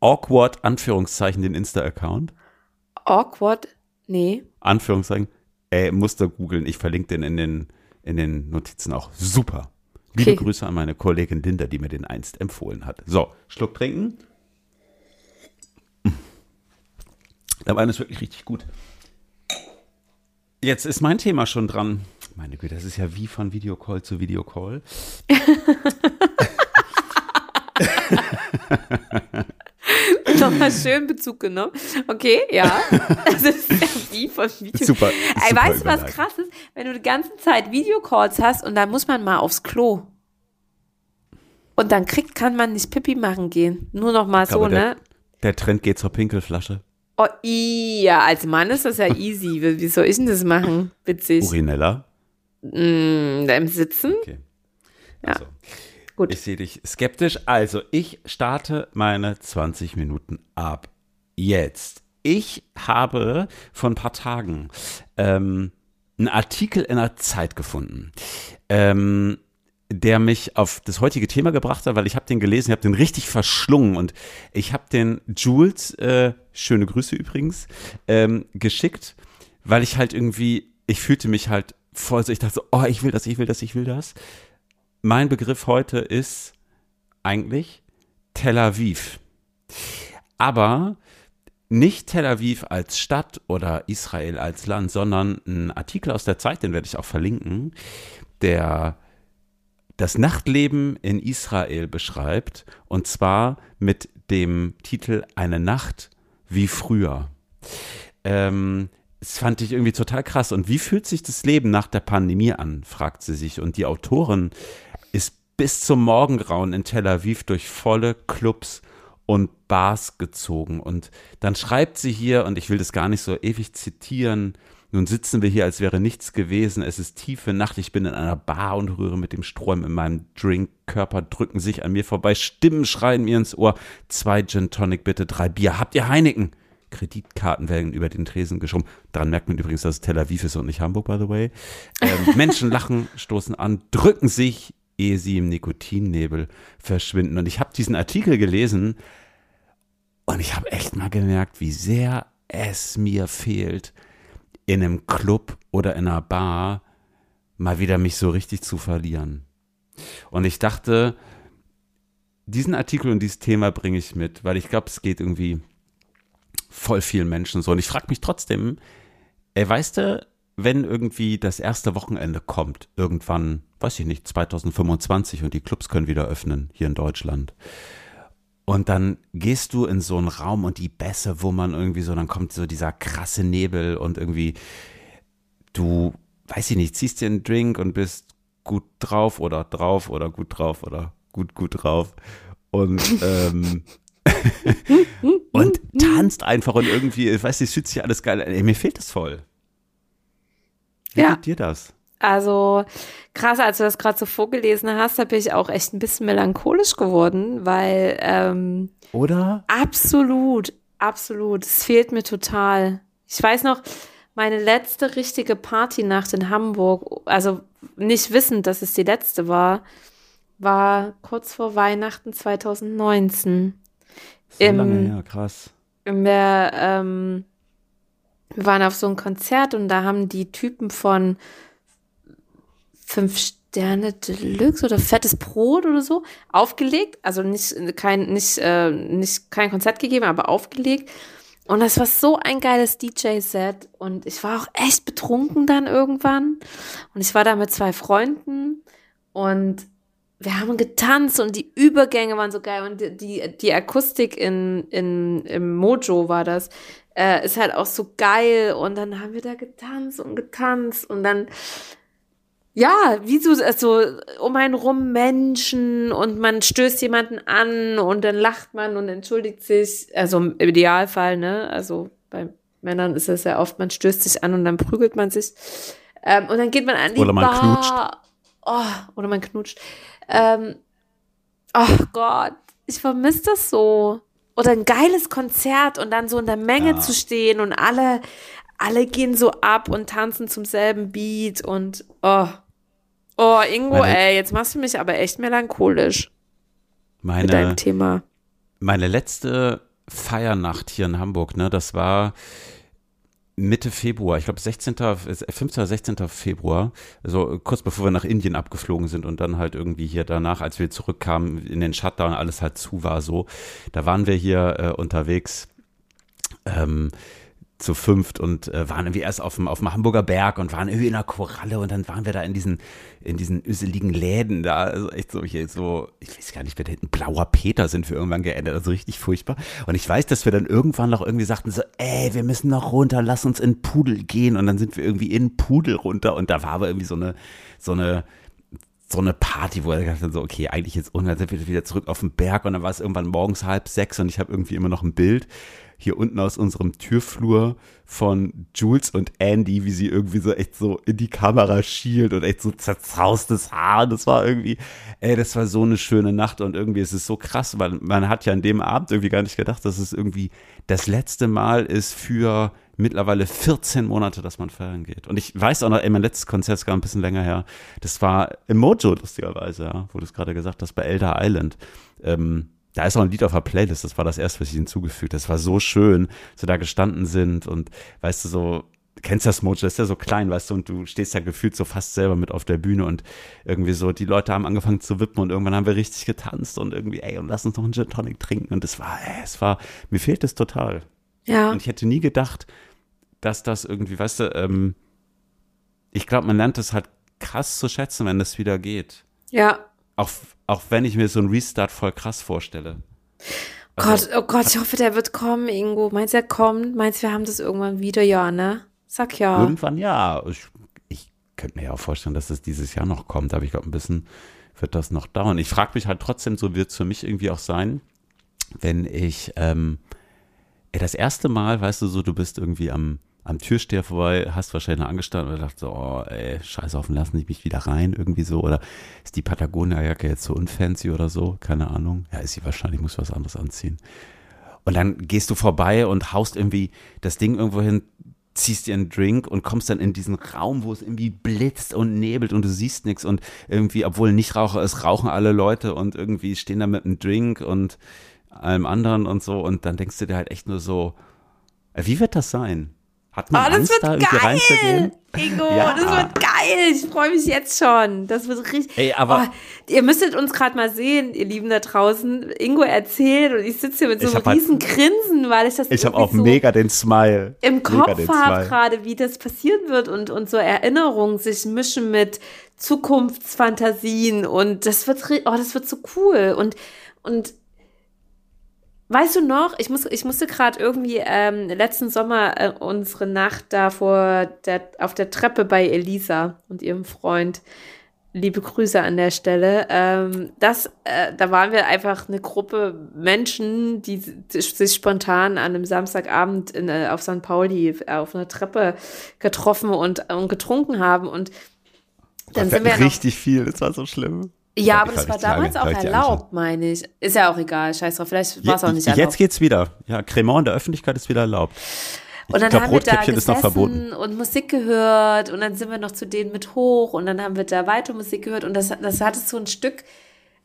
awkward, Anführungszeichen, den Insta-Account? Awkward? Nee. Anführungszeichen. Ey, musst du googeln. Ich verlinke den in den, in den Notizen auch. Super. Liebe okay. Grüße an meine Kollegin Linda, die mir den einst empfohlen hat. So, Schluck trinken. Der Wein ist wirklich richtig gut. Jetzt ist mein Thema schon dran. Meine Güte, das ist ja wie von Videocall zu Videocall. Nochmal schön Bezug genommen. Okay, ja. Das ist wie von Video. Super. Ey, super weißt du, was krass ist? Wenn du die ganze Zeit Videocalls hast und dann muss man mal aufs Klo. Und dann kriegt, kann man nicht Pipi machen gehen. Nur noch mal so, der, ne? Der Trend geht zur Pinkelflasche. Oh, ja, als Mann ist das ja easy. Wie soll ich denn das machen? Witzig. Urinella? Mm, Im Sitzen? Okay. Ja. Also. Gut. Ich sehe dich skeptisch. Also, ich starte meine 20 Minuten ab. Jetzt. Ich habe vor ein paar Tagen ähm, einen Artikel in der Zeit gefunden. Ähm, der mich auf das heutige Thema gebracht hat, weil ich habe den gelesen, ich habe den richtig verschlungen und ich habe den Jules, äh, schöne Grüße übrigens, ähm, geschickt, weil ich halt irgendwie, ich fühlte mich halt voll so, ich dachte so, oh, ich will das, ich will das, ich will das mein Begriff heute ist eigentlich Tel Aviv. Aber nicht Tel Aviv als Stadt oder Israel als Land, sondern ein Artikel aus der Zeit, den werde ich auch verlinken, der das Nachtleben in Israel beschreibt, und zwar mit dem Titel Eine Nacht wie früher. Ähm, das fand ich irgendwie total krass. Und wie fühlt sich das Leben nach der Pandemie an, fragt sie sich. Und die Autorin ist bis zum Morgengrauen in Tel Aviv durch volle Clubs und Bars gezogen. Und dann schreibt sie hier, und ich will das gar nicht so ewig zitieren, nun sitzen wir hier, als wäre nichts gewesen. Es ist tiefe Nacht. Ich bin in einer Bar und rühre mit dem Strom in meinem Drink. Körper drücken sich an mir vorbei. Stimmen schreien mir ins Ohr. Zwei Gin Tonic, bitte drei Bier. Habt ihr Heineken? Kreditkarten werden über den Tresen geschoben. Daran merkt man übrigens, dass es Tel Aviv ist und nicht Hamburg, by the way. Ähm, Menschen lachen, stoßen an, drücken sich ehe sie im Nikotinnebel verschwinden. Und ich habe diesen Artikel gelesen und ich habe echt mal gemerkt, wie sehr es mir fehlt, in einem Club oder in einer Bar mal wieder mich so richtig zu verlieren. Und ich dachte, diesen Artikel und dieses Thema bringe ich mit, weil ich glaube, es geht irgendwie voll vielen Menschen so. Und ich frage mich trotzdem, ey, weißt du, wenn irgendwie das erste Wochenende kommt, irgendwann, weiß ich nicht, 2025 und die Clubs können wieder öffnen hier in Deutschland. Und dann gehst du in so einen Raum und die Bässe, wo man irgendwie so, dann kommt so dieser krasse Nebel und irgendwie du, weiß ich nicht, ziehst dir einen Drink und bist gut drauf oder drauf oder gut drauf oder gut, gut drauf. Und, ähm, und tanzt einfach und irgendwie, ich weiß nicht, es fühlt sich alles geil an. Ey, mir fehlt es voll. Wie ja. geht dir das? Also krass, als du das gerade so vorgelesen hast, da bin ich auch echt ein bisschen melancholisch geworden, weil ähm, oder? Absolut, absolut. Es fehlt mir total. Ich weiß noch, meine letzte richtige Partynacht in Hamburg, also nicht wissend, dass es die letzte war, war kurz vor Weihnachten 2019. So Im, lange her, krass. In der, ähm, wir waren auf so einem Konzert und da haben die Typen von Fünf Sterne Deluxe oder Fettes Brot oder so aufgelegt. Also nicht kein, nicht, äh, nicht kein Konzert gegeben, aber aufgelegt. Und das war so ein geiles DJ-Set. Und ich war auch echt betrunken dann irgendwann. Und ich war da mit zwei Freunden. Und wir haben getanzt und die Übergänge waren so geil. Und die, die, die Akustik in, in, im Mojo war das. Äh, ist halt auch so geil. Und dann haben wir da getanzt und getanzt. Und dann ja, wie so, also um einen rum Menschen und man stößt jemanden an und dann lacht man und entschuldigt sich. Also im Idealfall, ne? Also bei Männern ist es ja oft, man stößt sich an und dann prügelt man sich. Ähm, und dann geht man an die Oder man Bar. knutscht. Oh, oder man knutscht. Ähm, oh Gott, ich vermisse das so. Oder ein geiles Konzert und dann so in der Menge ja. zu stehen und alle, alle gehen so ab und tanzen zum selben Beat und oh. Oh, Ingo, meine, ey, jetzt machst du mich aber echt melancholisch. Meine, mit deinem Thema. Meine letzte Feiernacht hier in Hamburg, ne, das war Mitte Februar, ich glaube 16., 15. oder 16. Februar, also kurz bevor wir nach Indien abgeflogen sind und dann halt irgendwie hier danach, als wir zurückkamen in den Shutdown, alles halt zu war so, da waren wir hier äh, unterwegs ähm, zu fünft und äh, waren irgendwie erst auf dem, auf dem Hamburger Berg und waren irgendwie in der Koralle und dann waren wir da in diesen, in diesen üseligen Läden da, also echt so, hier so, ich weiß gar nicht, wer da hinten, blauer Peter sind wir irgendwann geändert, also richtig furchtbar. Und ich weiß, dass wir dann irgendwann noch irgendwie sagten so, ey, wir müssen noch runter, lass uns in Pudel gehen. Und dann sind wir irgendwie in Pudel runter und da war aber irgendwie so eine, so eine, so eine Party, wo er gesagt hat, so, okay, eigentlich jetzt und dann sind wir wieder zurück auf den Berg und dann war es irgendwann morgens halb sechs und ich habe irgendwie immer noch ein Bild hier unten aus unserem Türflur von Jules und Andy, wie sie irgendwie so echt so in die Kamera schielt und echt so zerzaustes Haar. Das war irgendwie, ey, das war so eine schöne Nacht und irgendwie ist es so krass, weil man hat ja an dem Abend irgendwie gar nicht gedacht, dass es irgendwie das letzte Mal ist für mittlerweile 14 Monate, dass man feiern geht. Und ich weiß auch noch, ey, mein letztes Konzert ist gar ein bisschen länger her. Das war im Mojo, lustigerweise, ja, wo du es gerade gesagt hast, bei Elder Island. Ähm, da ist auch ein Lied auf der Playlist, das war das erste, was ich hinzugefügt habe. Das war so schön, so da gestanden sind und weißt du, so, kennst das Mojo, das ist ja so klein, weißt du, und du stehst da gefühlt so fast selber mit auf der Bühne und irgendwie so, die Leute haben angefangen zu wippen und irgendwann haben wir richtig getanzt und irgendwie, ey, und lass uns noch einen Gin Tonic trinken und es war, ey, es war, mir fehlt es total. Ja. Und ich hätte nie gedacht, dass das irgendwie, weißt du, ähm, ich glaube, man lernt es halt krass zu schätzen, wenn das wieder geht. Ja. Auch, auch wenn ich mir so einen Restart voll krass vorstelle. Also, Gott, oh Gott, ich hoffe, der wird kommen, Ingo. Meinst du, er kommt? Meinst du, wir haben das irgendwann wieder? Ja, ne? Sag ja. Irgendwann ja. Ich, ich könnte mir ja auch vorstellen, dass es dieses Jahr noch kommt, aber ich glaube, ein bisschen wird das noch dauern. Ich frage mich halt trotzdem, so wird es für mich irgendwie auch sein, wenn ich ähm, das erste Mal, weißt du, so, du bist irgendwie am am Türsteher vorbei, hast wahrscheinlich noch angestanden und dachte so, oh, ey, scheiß auf, lassen die mich wieder rein, irgendwie so. Oder ist die Patagonia-Jacke jetzt so unfancy oder so? Keine Ahnung. Ja, ist sie wahrscheinlich, muss was anderes anziehen. Und dann gehst du vorbei und haust irgendwie das Ding irgendwo hin, ziehst dir einen Drink und kommst dann in diesen Raum, wo es irgendwie blitzt und nebelt und du siehst nichts und irgendwie, obwohl nicht Raucher ist, rauchen alle Leute und irgendwie stehen da mit einem Drink und allem anderen und so und dann denkst du dir halt echt nur so, äh, wie wird das sein? Hat man oh, das Angst, wird da irgendwie geil. reinzugehen? Ingo, ja. das wird geil. Ich freue mich jetzt schon. Das wird richtig. Ey, aber oh, ihr müsstet uns gerade mal sehen, ihr Lieben da draußen. Ingo erzählt und ich sitze hier mit so einem halt riesen halt, Grinsen, weil ich das Ich habe auch so mega den Smile. Im Kopf habe gerade, wie das passieren wird und, und so Erinnerungen sich mischen mit Zukunftsfantasien und das wird, oh, das wird so cool und, und Weißt du noch, ich, muss, ich musste gerade irgendwie ähm, letzten Sommer äh, unsere Nacht da vor der, auf der Treppe bei Elisa und ihrem Freund. Liebe Grüße an der Stelle. Ähm, das, äh, da waren wir einfach eine Gruppe Menschen, die sich spontan an einem Samstagabend in, äh, auf St. Pauli auf einer Treppe getroffen und, und getrunken haben. Und dann sind wir richtig noch, viel, das war so schlimm. Ja, aber das war damals auch erlaubt, meine ich. Ist ja auch egal, scheiß drauf, vielleicht war es auch nicht erlaubt. Jetzt geht's wieder. Ja, Cremant in der Öffentlichkeit ist wieder erlaubt. Und dann haben wir da gesessen und Musik gehört und dann sind wir noch zu denen mit hoch und dann haben wir da weiter Musik gehört und das, das hatte so ein Stück,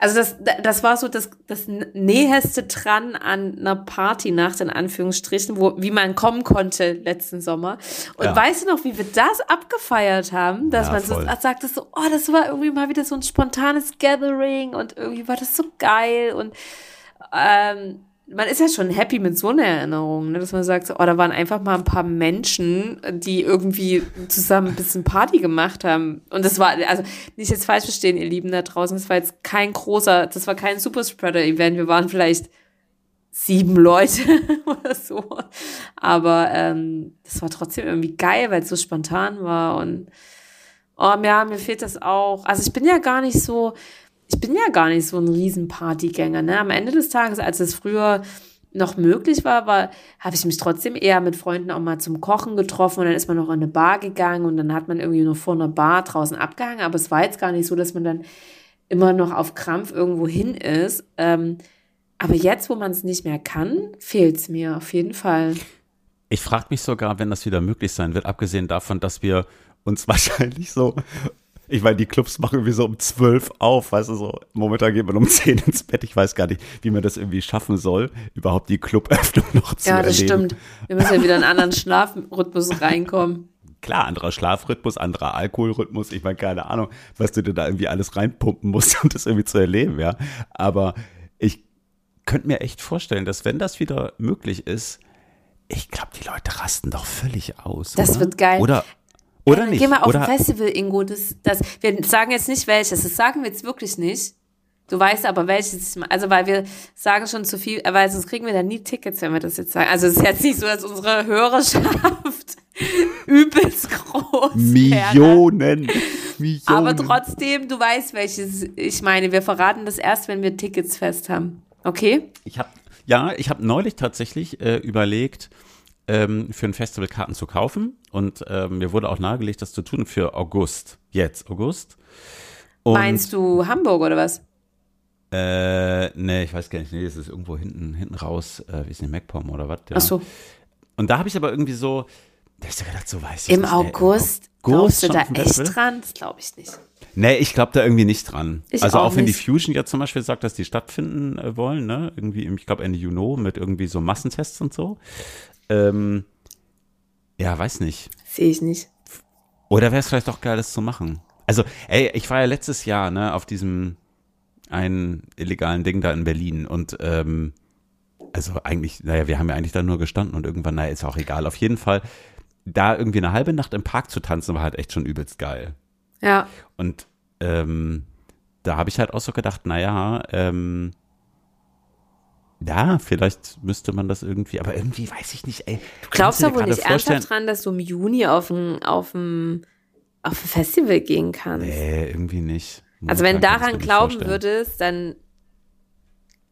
also das, das war so das, das Näheste dran an einer Partynacht, in Anführungsstrichen, wo, wie man kommen konnte letzten Sommer. Und ja. weißt du noch, wie wir das abgefeiert haben? Dass ja, man so sagte so, oh, das war irgendwie mal wieder so ein spontanes Gathering und irgendwie war das so geil und ähm, man ist ja schon happy mit so einer Erinnerung, ne? dass man sagt, so, oh, da waren einfach mal ein paar Menschen, die irgendwie zusammen ein bisschen Party gemacht haben. Und das war, also nicht jetzt falsch verstehen, ihr Lieben da draußen, das war jetzt kein großer, das war kein Superspreader-Event, wir waren vielleicht sieben Leute oder so. Aber ähm, das war trotzdem irgendwie geil, weil es so spontan war und oh ja, mir fehlt das auch. Also ich bin ja gar nicht so, ich bin ja gar nicht so ein Riesenpartygänger. Ne? Am Ende des Tages, als es früher noch möglich war, war habe ich mich trotzdem eher mit Freunden auch mal zum Kochen getroffen und dann ist man noch in eine Bar gegangen und dann hat man irgendwie nur vor einer Bar draußen abgehangen. Aber es war jetzt gar nicht so, dass man dann immer noch auf Krampf irgendwo hin ist. Ähm, aber jetzt, wo man es nicht mehr kann, fehlt es mir auf jeden Fall. Ich frage mich sogar, wenn das wieder möglich sein wird, abgesehen davon, dass wir uns wahrscheinlich so ich meine, die Clubs machen irgendwie so um zwölf auf, weißt du, so momentan geht man um zehn ins Bett. Ich weiß gar nicht, wie man das irgendwie schaffen soll, überhaupt die Cluböffnung noch zu Ja, das erleben. stimmt. Wir müssen ja wieder in einen anderen Schlafrhythmus reinkommen. Klar, anderer Schlafrhythmus, anderer Alkoholrhythmus. Ich meine, keine Ahnung, was du dir da irgendwie alles reinpumpen musst, um das irgendwie zu erleben, ja. Aber ich könnte mir echt vorstellen, dass wenn das wieder möglich ist, ich glaube, die Leute rasten doch völlig aus. Das oder? wird geil. Oder oder ja, nicht? Geh mal auf Oder? ein Festival, Ingo. Das, das, wir sagen jetzt nicht welches. Das sagen wir jetzt wirklich nicht. Du weißt aber welches. Also, weil wir sagen schon zu viel, weil sonst kriegen wir da nie Tickets, wenn wir das jetzt sagen. Also, es ist jetzt nicht so, dass unsere Hörerschaft übelst groß Millionen. Millionen. Aber trotzdem, du weißt welches ich meine. Wir verraten das erst, wenn wir Tickets fest haben. Okay? Ich habe ja, ich habe neulich tatsächlich äh, überlegt, ähm, für ein Festival Karten zu kaufen. Und ähm, mir wurde auch nahegelegt, das zu tun für August. Jetzt, August. Und, Meinst du Hamburg oder was? Äh, nee, ich weiß gar nicht. Nee, es ist irgendwo hinten, hinten raus, äh, wie ist denn MacPom oder was? Ja. Ach so. Und da habe ich aber irgendwie so, da habe ich gedacht, so weiß ich Im nicht, August? Ey, im August? Glaubst du da echt dran? Das glaube ich nicht. Nee, ich glaube da irgendwie nicht dran. Ich also auch, auch wenn die Fusion ja zum Beispiel sagt, dass die stattfinden äh, wollen, ne? Irgendwie, ich glaube Ende Juni mit irgendwie so Massentests und so. Ähm, ja, weiß nicht. Sehe ich nicht. Oder wäre es vielleicht auch geil, das zu machen? Also, ey, ich war ja letztes Jahr, ne, auf diesem einen illegalen Ding da in Berlin und ähm, also eigentlich, naja, wir haben ja eigentlich da nur gestanden und irgendwann, naja, ist auch egal. Auf jeden Fall, da irgendwie eine halbe Nacht im Park zu tanzen, war halt echt schon übelst geil. Ja. Und ähm, da habe ich halt auch so gedacht, naja, ähm, ja, vielleicht müsste man das irgendwie, aber irgendwie weiß ich nicht, ey. Du glaubst doch wohl nicht ernsthaft dran, dass du im Juni auf ein, auf ein, auf ein Festival gehen kannst? Nee, irgendwie nicht. Also wenn daran glauben würdest, dann,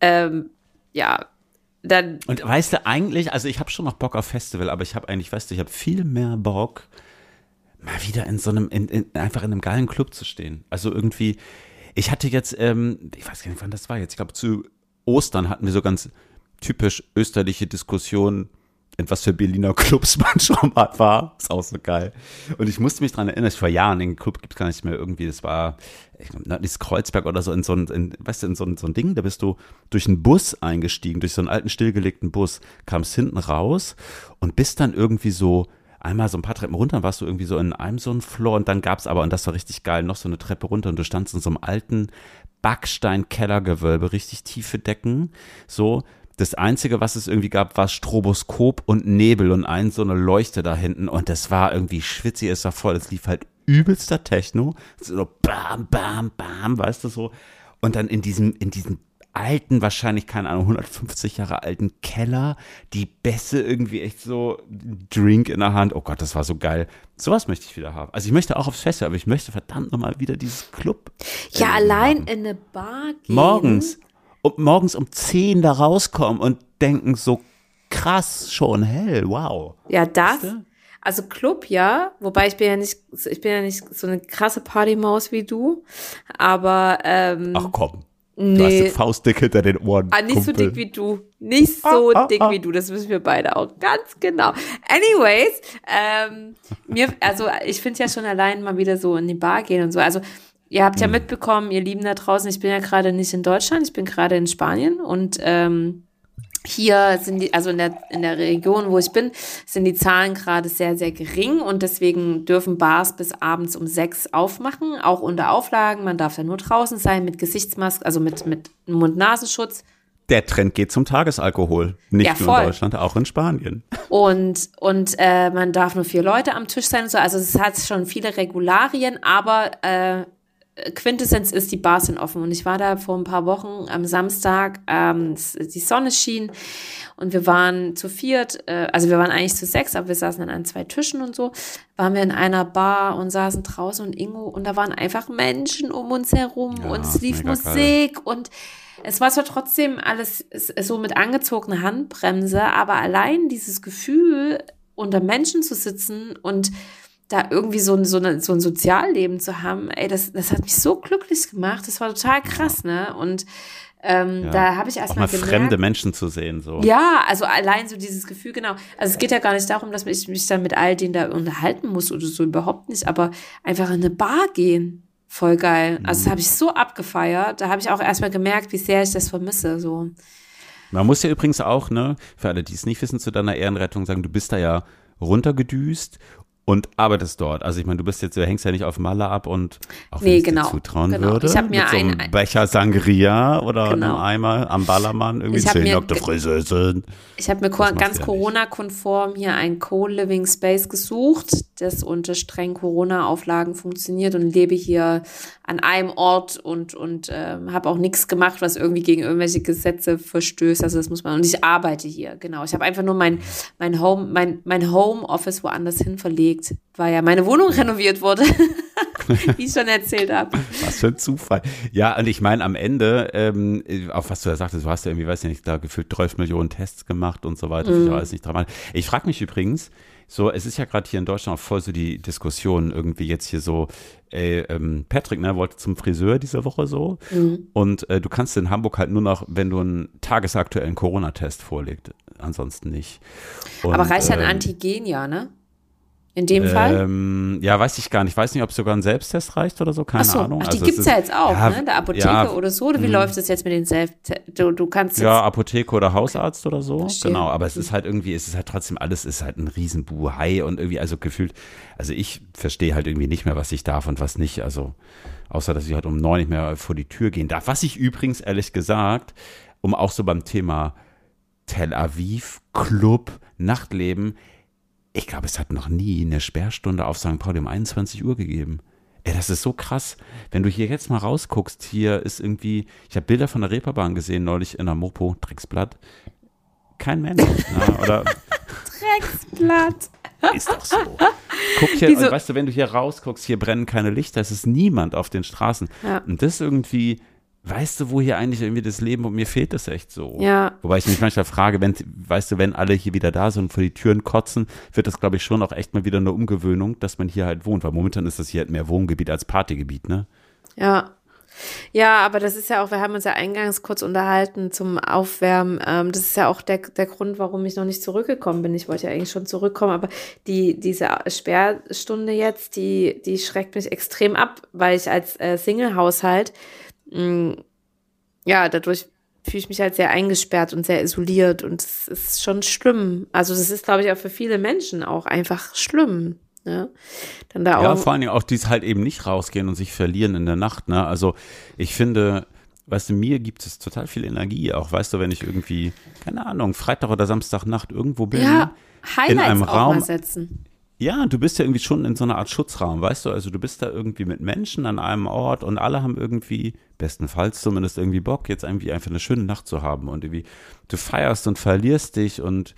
ähm, ja, dann. Und weißt du, eigentlich, also ich habe schon noch Bock auf Festival, aber ich habe eigentlich, weißt du, ich habe viel mehr Bock, mal wieder in so einem, in, in, einfach in einem geilen Club zu stehen. Also irgendwie, ich hatte jetzt, ähm, ich weiß gar nicht, wann das war jetzt, ich glaube zu Ostern hatten wir so ganz typisch österliche Diskussionen, was für Berliner Clubs man schon mal war. Ist auch so geil. Und ich musste mich daran erinnern, ich vor Jahren, den Club gibt es gar nicht mehr irgendwie, das war, ich glaube, Kreuzberg oder so, in so ein, in, weißt du, in so ein, so ein Ding, da bist du durch einen Bus eingestiegen, durch so einen alten stillgelegten Bus, kamst hinten raus und bist dann irgendwie so, einmal so ein paar Treppen runter, warst du irgendwie so in einem so ein Floor und dann gab es aber, und das war richtig geil, noch so eine Treppe runter und du standst in so einem alten Backstein-Kellergewölbe, richtig tiefe Decken, so. Das Einzige, was es irgendwie gab, war Stroboskop und Nebel und ein so eine Leuchte da hinten und das war irgendwie schwitzig, es war voll, es lief halt übelster Techno, so bam, bam, bam, weißt du so. Und dann in diesem, in diesem alten, wahrscheinlich, keine Ahnung, 150 Jahre alten Keller, die Bässe irgendwie echt so, Drink in der Hand. Oh Gott, das war so geil. Sowas möchte ich wieder haben. Also ich möchte auch aufs Festival, aber ich möchte verdammt nochmal wieder dieses Club. Ja, allein haben. in eine Bar gehen. Morgens. Und morgens um 10 da rauskommen und denken so krass, schon hell, wow. Ja, das. Also Club, ja, wobei ich bin ja nicht, ich bin ja nicht so eine krasse Partymaus wie du, aber ähm, Ach komm. Nee. Du hast die Faustdick hinter den Ohren. Ah, nicht Kumpel. so dick wie du. Nicht so ah, ah, dick ah. wie du. Das wissen wir beide auch ganz genau. Anyways, ähm, mir, also ich finde ja schon allein mal wieder so in die Bar gehen und so. Also ihr habt ja hm. mitbekommen, ihr Lieben da draußen, ich bin ja gerade nicht in Deutschland, ich bin gerade in Spanien und ähm, hier sind die, also in der, in der Region, wo ich bin, sind die Zahlen gerade sehr, sehr gering und deswegen dürfen Bars bis abends um sechs aufmachen, auch unter Auflagen. Man darf ja nur draußen sein mit Gesichtsmaske, also mit, mit Mund-Nasenschutz. Der Trend geht zum Tagesalkohol. Nicht ja, nur in Deutschland, auch in Spanien. Und, und äh, man darf nur vier Leute am Tisch sein und so. Also es hat schon viele Regularien, aber äh, Quintessenz ist, die Bars sind offen. Und ich war da vor ein paar Wochen am Samstag, ähm, die Sonne schien und wir waren zu viert, äh, also wir waren eigentlich zu sechs, aber wir saßen an zwei Tischen und so, waren wir in einer Bar und saßen draußen und Ingo und da waren einfach Menschen um uns herum ja, und es lief Musik geil. und es war zwar trotzdem alles so mit angezogener Handbremse, aber allein dieses Gefühl, unter Menschen zu sitzen und da irgendwie so ein, so, eine, so ein Sozialleben zu haben, ey, das, das hat mich so glücklich gemacht. Das war total krass, ne? Und ähm, ja. da habe ich erstmal gemerkt, fremde Menschen zu sehen, so. Ja, also allein so dieses Gefühl, genau. Also es geht ja gar nicht darum, dass ich mich dann mit all denen da unterhalten muss oder so, überhaupt nicht, aber einfach in eine Bar gehen. Voll geil. Also das mhm. habe ich so abgefeiert. Da habe ich auch erstmal gemerkt, wie sehr ich das vermisse, so. Man muss ja übrigens auch, ne, für alle, die es nicht wissen, zu deiner Ehrenrettung sagen, du bist da ja runtergedüst und arbeitest dort. Also ich meine, du bist jetzt, du hängst ja nicht auf Malle ab und auch nee, wenn genau, ich dir zutrauen genau. würde. Ich habe mir so einen Becher Sangria oder genau. einem Eimer am Ballermann irgendwie zehn Dr. Friseusen. Ich habe mir ganz Corona-konform hier ein Co-Living Space gesucht, das unter strengen Corona-Auflagen funktioniert und lebe hier an einem Ort und und äh, habe auch nichts gemacht, was irgendwie gegen irgendwelche Gesetze verstößt. Also das muss man und ich arbeite hier. Genau. Ich habe einfach nur mein mein Home mein mein Home Office woanders hin verlegt gelegt, weil ja meine Wohnung renoviert wurde, wie ich schon erzählt habe. Was für ein Zufall. Ja, und ich meine, am Ende, ähm, auf was du da sagtest, du hast ja irgendwie, weiß ich nicht, da gefühlt 12 Millionen Tests gemacht und so weiter. Mhm. Ich weiß nicht dran. Ich frage mich übrigens, so, es ist ja gerade hier in Deutschland auch voll so die Diskussion irgendwie jetzt hier so, ey, ähm, Patrick, ne, wollte zum Friseur diese Woche so mhm. und äh, du kannst in Hamburg halt nur noch, wenn du einen tagesaktuellen Corona-Test vorlegst, ansonsten nicht. Und, Aber reicht ja ein ähm, Antigen, ja, ne? In dem Fall? Ähm, ja, weiß ich gar nicht. Ich weiß nicht, ob sogar ein Selbsttest reicht oder so, keine Ach so. Ahnung. Ach, die also gibt es ja jetzt auch, ja, ne? Der Apotheke ja, oder so. Oder wie mh. läuft es jetzt mit den Selbsttests? Du, du kannst Ja, Apotheke oder Hausarzt oder so. Verstehe. Genau, aber es ist halt irgendwie, es ist halt trotzdem alles, ist halt ein Riesenbuhai und irgendwie, also gefühlt, also ich verstehe halt irgendwie nicht mehr, was ich darf und was nicht. Also, außer, dass ich halt um neun nicht mehr vor die Tür gehen darf. Was ich übrigens, ehrlich gesagt, um auch so beim Thema Tel Aviv, Club, Nachtleben, ich glaube, es hat noch nie eine Sperrstunde auf St. Pauli um 21 Uhr gegeben. Ey, das ist so krass. Wenn du hier jetzt mal rausguckst, hier ist irgendwie, ich habe Bilder von der Reeperbahn gesehen, neulich in der Mopo, Drecksblatt. Kein Mensch. ne? Oder Drecksblatt. Ist doch so. Guck hier, so weißt du, wenn du hier rausguckst, hier brennen keine Lichter, es ist niemand auf den Straßen. Ja. Und das irgendwie, weißt du, wo hier eigentlich irgendwie das Leben und mir fehlt das echt so. Ja. Wobei ich mich manchmal frage, wenn, weißt du, wenn alle hier wieder da sind und vor die Türen kotzen, wird das, glaube ich, schon auch echt mal wieder eine Umgewöhnung, dass man hier halt wohnt, weil momentan ist das hier halt mehr Wohngebiet als Partygebiet, ne? Ja. Ja, aber das ist ja auch, wir haben uns ja eingangs kurz unterhalten zum Aufwärmen. Ähm, das ist ja auch der, der Grund, warum ich noch nicht zurückgekommen bin. Ich wollte ja eigentlich schon zurückkommen, aber die, diese Sperrstunde jetzt, die, die schreckt mich extrem ab, weil ich als äh, Single-Haushalt Mm, ja, dadurch fühle ich mich halt sehr eingesperrt und sehr isoliert und es ist schon schlimm. Also das ist, glaube ich, auch für viele Menschen auch einfach schlimm. Ne? Dann da ja, vor allen Dingen auch, die es halt eben nicht rausgehen und sich verlieren in der Nacht. Ne? Also ich finde, weißt du, mir gibt es total viel Energie, auch weißt du, wenn ich irgendwie, keine Ahnung, Freitag oder Samstagnacht irgendwo bin. Ja, Highlights in einem Raum, mal setzen. Ja, du bist ja irgendwie schon in so einer Art Schutzraum, weißt du? Also du bist da irgendwie mit Menschen an einem Ort und alle haben irgendwie, bestenfalls zumindest irgendwie Bock, jetzt irgendwie einfach eine schöne Nacht zu haben und irgendwie du feierst und verlierst dich und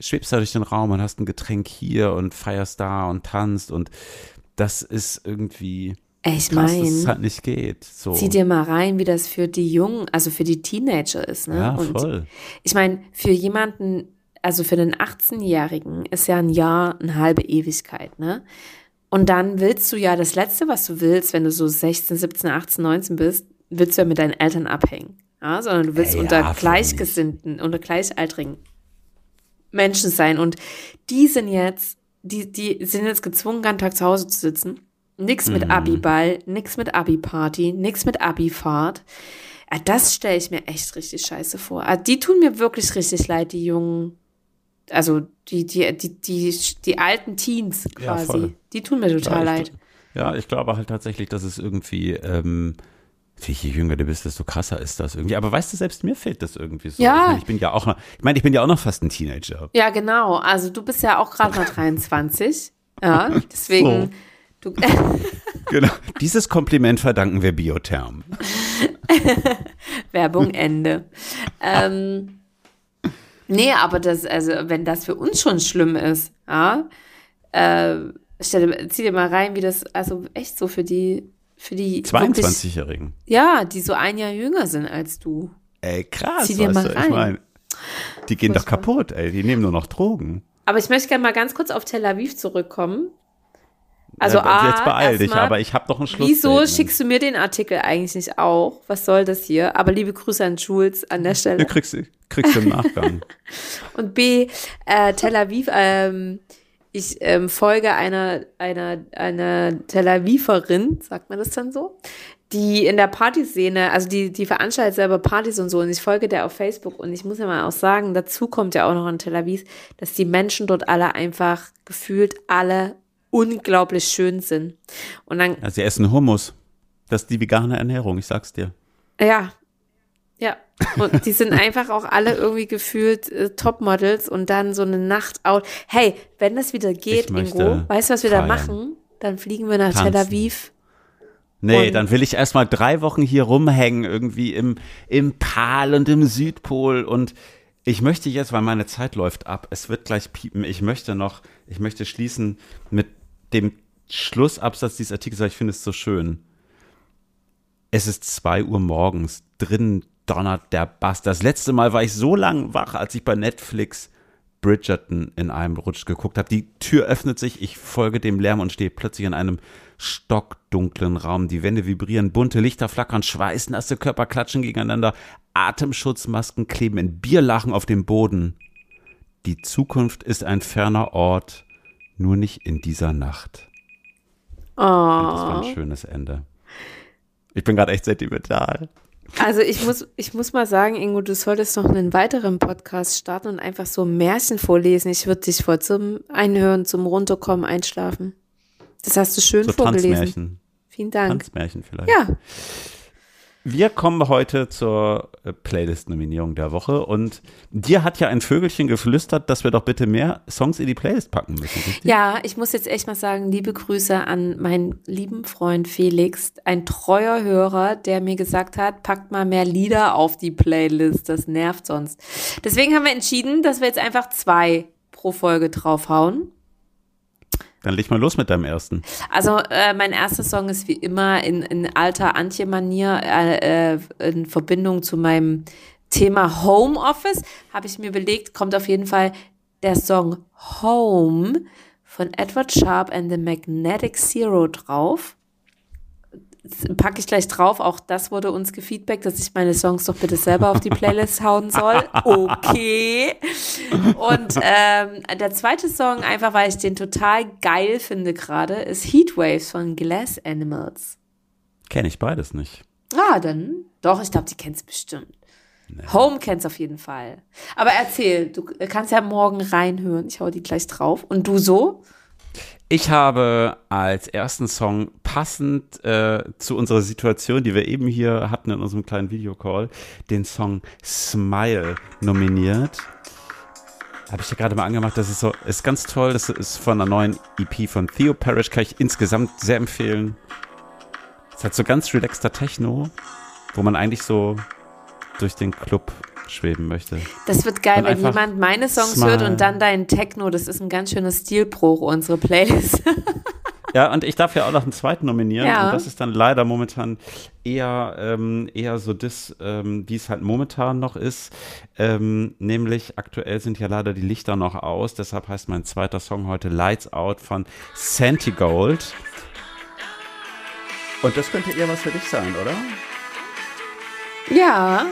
schwebst da durch den Raum und hast ein Getränk hier und feierst da und tanzt und das ist irgendwie ich meine, dass es halt nicht geht. So. Zieh dir mal rein, wie das für die Jungen, also für die Teenager ist. Ne? Ja, voll. Und ich meine, für jemanden, also für den 18-Jährigen ist ja ein Jahr eine halbe Ewigkeit, ne? Und dann willst du ja das Letzte, was du willst, wenn du so 16, 17, 18, 19 bist, willst du ja mit deinen Eltern abhängen, ja, sondern du willst ja, unter Gleichgesinnten, unter Gleichaltrigen Menschen sein. Und die sind jetzt, die, die sind jetzt gezwungen, einen Tag zu Hause zu sitzen. Nix mit mhm. Abi-Ball, nix mit Abi-Party, nix mit Abi-Fahrt. Ja, das stelle ich mir echt richtig scheiße vor. Also die tun mir wirklich richtig leid, die jungen, also die, die, die, die, die alten Teens quasi. Ja, die tun mir total ja, leid. Ja, ich glaube halt tatsächlich, dass es irgendwie, ähm, je jünger du bist, desto krasser ist das irgendwie. Aber weißt du, selbst mir fehlt das irgendwie so. Ja. Ich, mein, ich bin ja auch noch, ich meine, ich bin ja auch noch fast ein Teenager. Ja, genau. Also du bist ja auch gerade mal 23. Ja, deswegen. So. Du genau. Dieses Kompliment verdanken wir Biotherm. Werbung Ende. ähm, nee, aber das, also wenn das für uns schon schlimm ist, ja, äh, stell, zieh dir mal rein, wie das, also echt so für die für die 22-Jährigen. Ja, die so ein Jahr jünger sind als du. Ey, krass. Zieh dir mal rein. Ich mein, die gehen doch kaputt, ey. Die nehmen nur noch Drogen. Aber ich möchte gerne mal ganz kurz auf Tel Aviv zurückkommen. Also, ja, A, jetzt beeil dich, aber ich habe doch einen Schluss. Wieso schickst du mir den Artikel eigentlich nicht auch? Was soll das hier? Aber liebe Grüße an Jules an der Stelle. Du kriegst, kriegst du im Nachgang. Und B, äh, Tel Aviv, ähm, ich ähm, folge einer, einer, einer Tel Aviverin, sagt man das dann so, die in der Partyszene, also die, die veranstaltet selber Partys und so, und ich folge der auf Facebook und ich muss ja mal auch sagen, dazu kommt ja auch noch in Tel Aviv, dass die Menschen dort alle einfach gefühlt alle unglaublich schön sind. Und dann. Ja, sie essen Hummus. Das ist die vegane Ernährung, ich sag's dir. Ja, ja, und die sind einfach auch alle irgendwie gefühlt äh, Topmodels und dann so eine Nacht out. Hey, wenn das wieder geht, Ingo, weißt du, was wir feiern. da machen? Dann fliegen wir nach Tanzen. Tel Aviv. Nee, dann will ich erstmal drei Wochen hier rumhängen, irgendwie im, im Pal und im Südpol. Und ich möchte jetzt, weil meine Zeit läuft ab, es wird gleich piepen. Ich möchte noch, ich möchte schließen mit dem Schlussabsatz dieses Artikels, weil ich finde es so schön. Es ist zwei Uhr morgens, drinnen donnert der Bass. Das letzte Mal war ich so lang wach, als ich bei Netflix Bridgerton in einem Rutsch geguckt habe. Die Tür öffnet sich, ich folge dem Lärm und stehe plötzlich in einem stockdunklen Raum. Die Wände vibrieren, bunte Lichter flackern, schweißnasse Körper klatschen gegeneinander, Atemschutzmasken kleben in Bierlachen auf dem Boden. Die Zukunft ist ein ferner Ort, nur nicht in dieser Nacht. Oh. Und das war ein schönes Ende. Ich bin gerade echt sentimental. Also ich muss, ich muss mal sagen, Ingo, du solltest noch einen weiteren Podcast starten und einfach so Märchen vorlesen. Ich würde dich voll zum Einhören, zum Runterkommen, einschlafen. Das hast du schön so vorgelesen. Tanzmärchen. Vielen Dank. Tanzmärchen vielleicht. Ja. Wir kommen heute zur äh, Playlist-Nominierung der Woche und dir hat ja ein Vögelchen geflüstert, dass wir doch bitte mehr Songs in die Playlist packen müssen. Richtig? Ja, ich muss jetzt echt mal sagen, liebe Grüße an meinen lieben Freund Felix, ein treuer Hörer, der mir gesagt hat, packt mal mehr Lieder auf die Playlist, das nervt sonst. Deswegen haben wir entschieden, dass wir jetzt einfach zwei pro Folge draufhauen. Dann leg mal los mit deinem ersten. Also äh, mein erster Song ist wie immer in, in alter Antje-Manier äh, äh, in Verbindung zu meinem Thema Homeoffice. Habe ich mir überlegt, kommt auf jeden Fall der Song Home von Edward Sharp and the Magnetic Zero drauf packe ich gleich drauf. Auch das wurde uns gefeedbackt, dass ich meine Songs doch bitte selber auf die Playlist hauen soll. Okay. Und ähm, der zweite Song, einfach weil ich den total geil finde gerade, ist Heatwaves von Glass Animals. Kenne ich beides nicht. Ah, dann doch, ich glaube, die kennst bestimmt. Nee. Home kennst auf jeden Fall. Aber erzähl, du kannst ja morgen reinhören. Ich hau die gleich drauf. Und du so? Ich habe als ersten Song passend äh, zu unserer Situation, die wir eben hier hatten in unserem kleinen Videocall, den Song Smile nominiert. Habe ich ja gerade mal angemacht. Das ist so, ist ganz toll. Das ist von einer neuen EP von Theo Parrish. Kann ich insgesamt sehr empfehlen. Es hat so ganz relaxter Techno, wo man eigentlich so durch den Club schweben möchte. Das wird geil, wenn jemand meine Songs smile. hört und dann dein Techno. Das ist ein ganz schöner Stilbruch, unsere Playlist. ja, und ich darf ja auch noch einen zweiten nominieren. Ja. Und das ist dann leider momentan eher, ähm, eher so das, ähm, wie es halt momentan noch ist. Ähm, nämlich aktuell sind ja leider die Lichter noch aus. Deshalb heißt mein zweiter Song heute Lights Out von Santigold. Und das könnte eher was für dich sein, oder? Ja.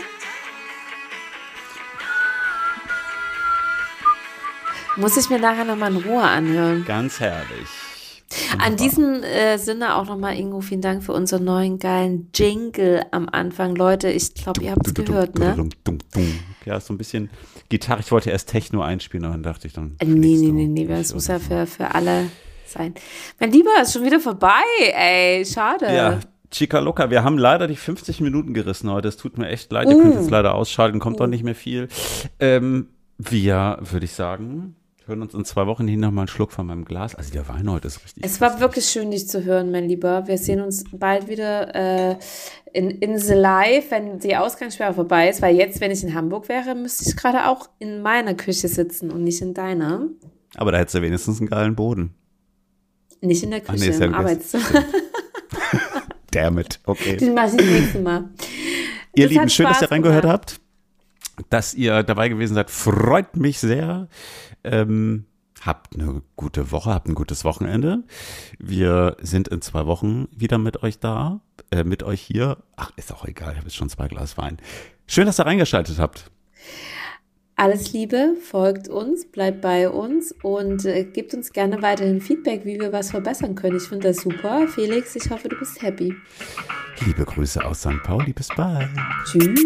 Muss ich mir nachher nochmal in Ruhe anhören. Ganz herrlich. Wunderbar. An diesem äh, Sinne auch nochmal, Ingo, vielen Dank für unseren neuen geilen Jingle am Anfang. Leute, ich glaube, ihr habt es gehört, ne? Ja, so ein bisschen Gitarre. Ich wollte erst Techno einspielen, aber dann dachte ich dann. Äh, nee, nee, nee, nee, das muss ja für, für alle sein. Mein Lieber, ist schon wieder vorbei, ey. Schade. Ja, Chica Loca, wir haben leider die 50 Minuten gerissen heute. Es tut mir echt leid. Uh. Ihr könnt jetzt leider ausschalten, kommt uh. doch nicht mehr viel. Ähm, wir, würde ich sagen, hören uns in zwei Wochen hin nochmal einen Schluck von meinem Glas. Also der Wein heute ist richtig. Es war wirklich schön, dich zu hören, mein Lieber. Wir sehen uns bald wieder äh, in, Live, wenn die Ausgangssperre vorbei ist. Weil jetzt, wenn ich in Hamburg wäre, müsste ich gerade auch in meiner Küche sitzen und nicht in deiner. Aber da hättest du wenigstens einen geilen Boden. Nicht in der Küche, Ach, nee, im ja Arbeitszimmer. Damn it, okay. Den mache ich das nächste Mal. Ihr das Lieben, schön, dass ihr reingehört habt dass ihr dabei gewesen seid. Freut mich sehr. Ähm, habt eine gute Woche, habt ein gutes Wochenende. Wir sind in zwei Wochen wieder mit euch da, äh, mit euch hier. Ach, ist auch egal, ich habe jetzt schon zwei Glas Wein. Schön, dass ihr reingeschaltet habt. Alles Liebe, folgt uns, bleibt bei uns und äh, gebt uns gerne weiterhin Feedback, wie wir was verbessern können. Ich finde das super. Felix, ich hoffe, du bist happy. Liebe Grüße aus St. Pauli, bis bald. Tschüss.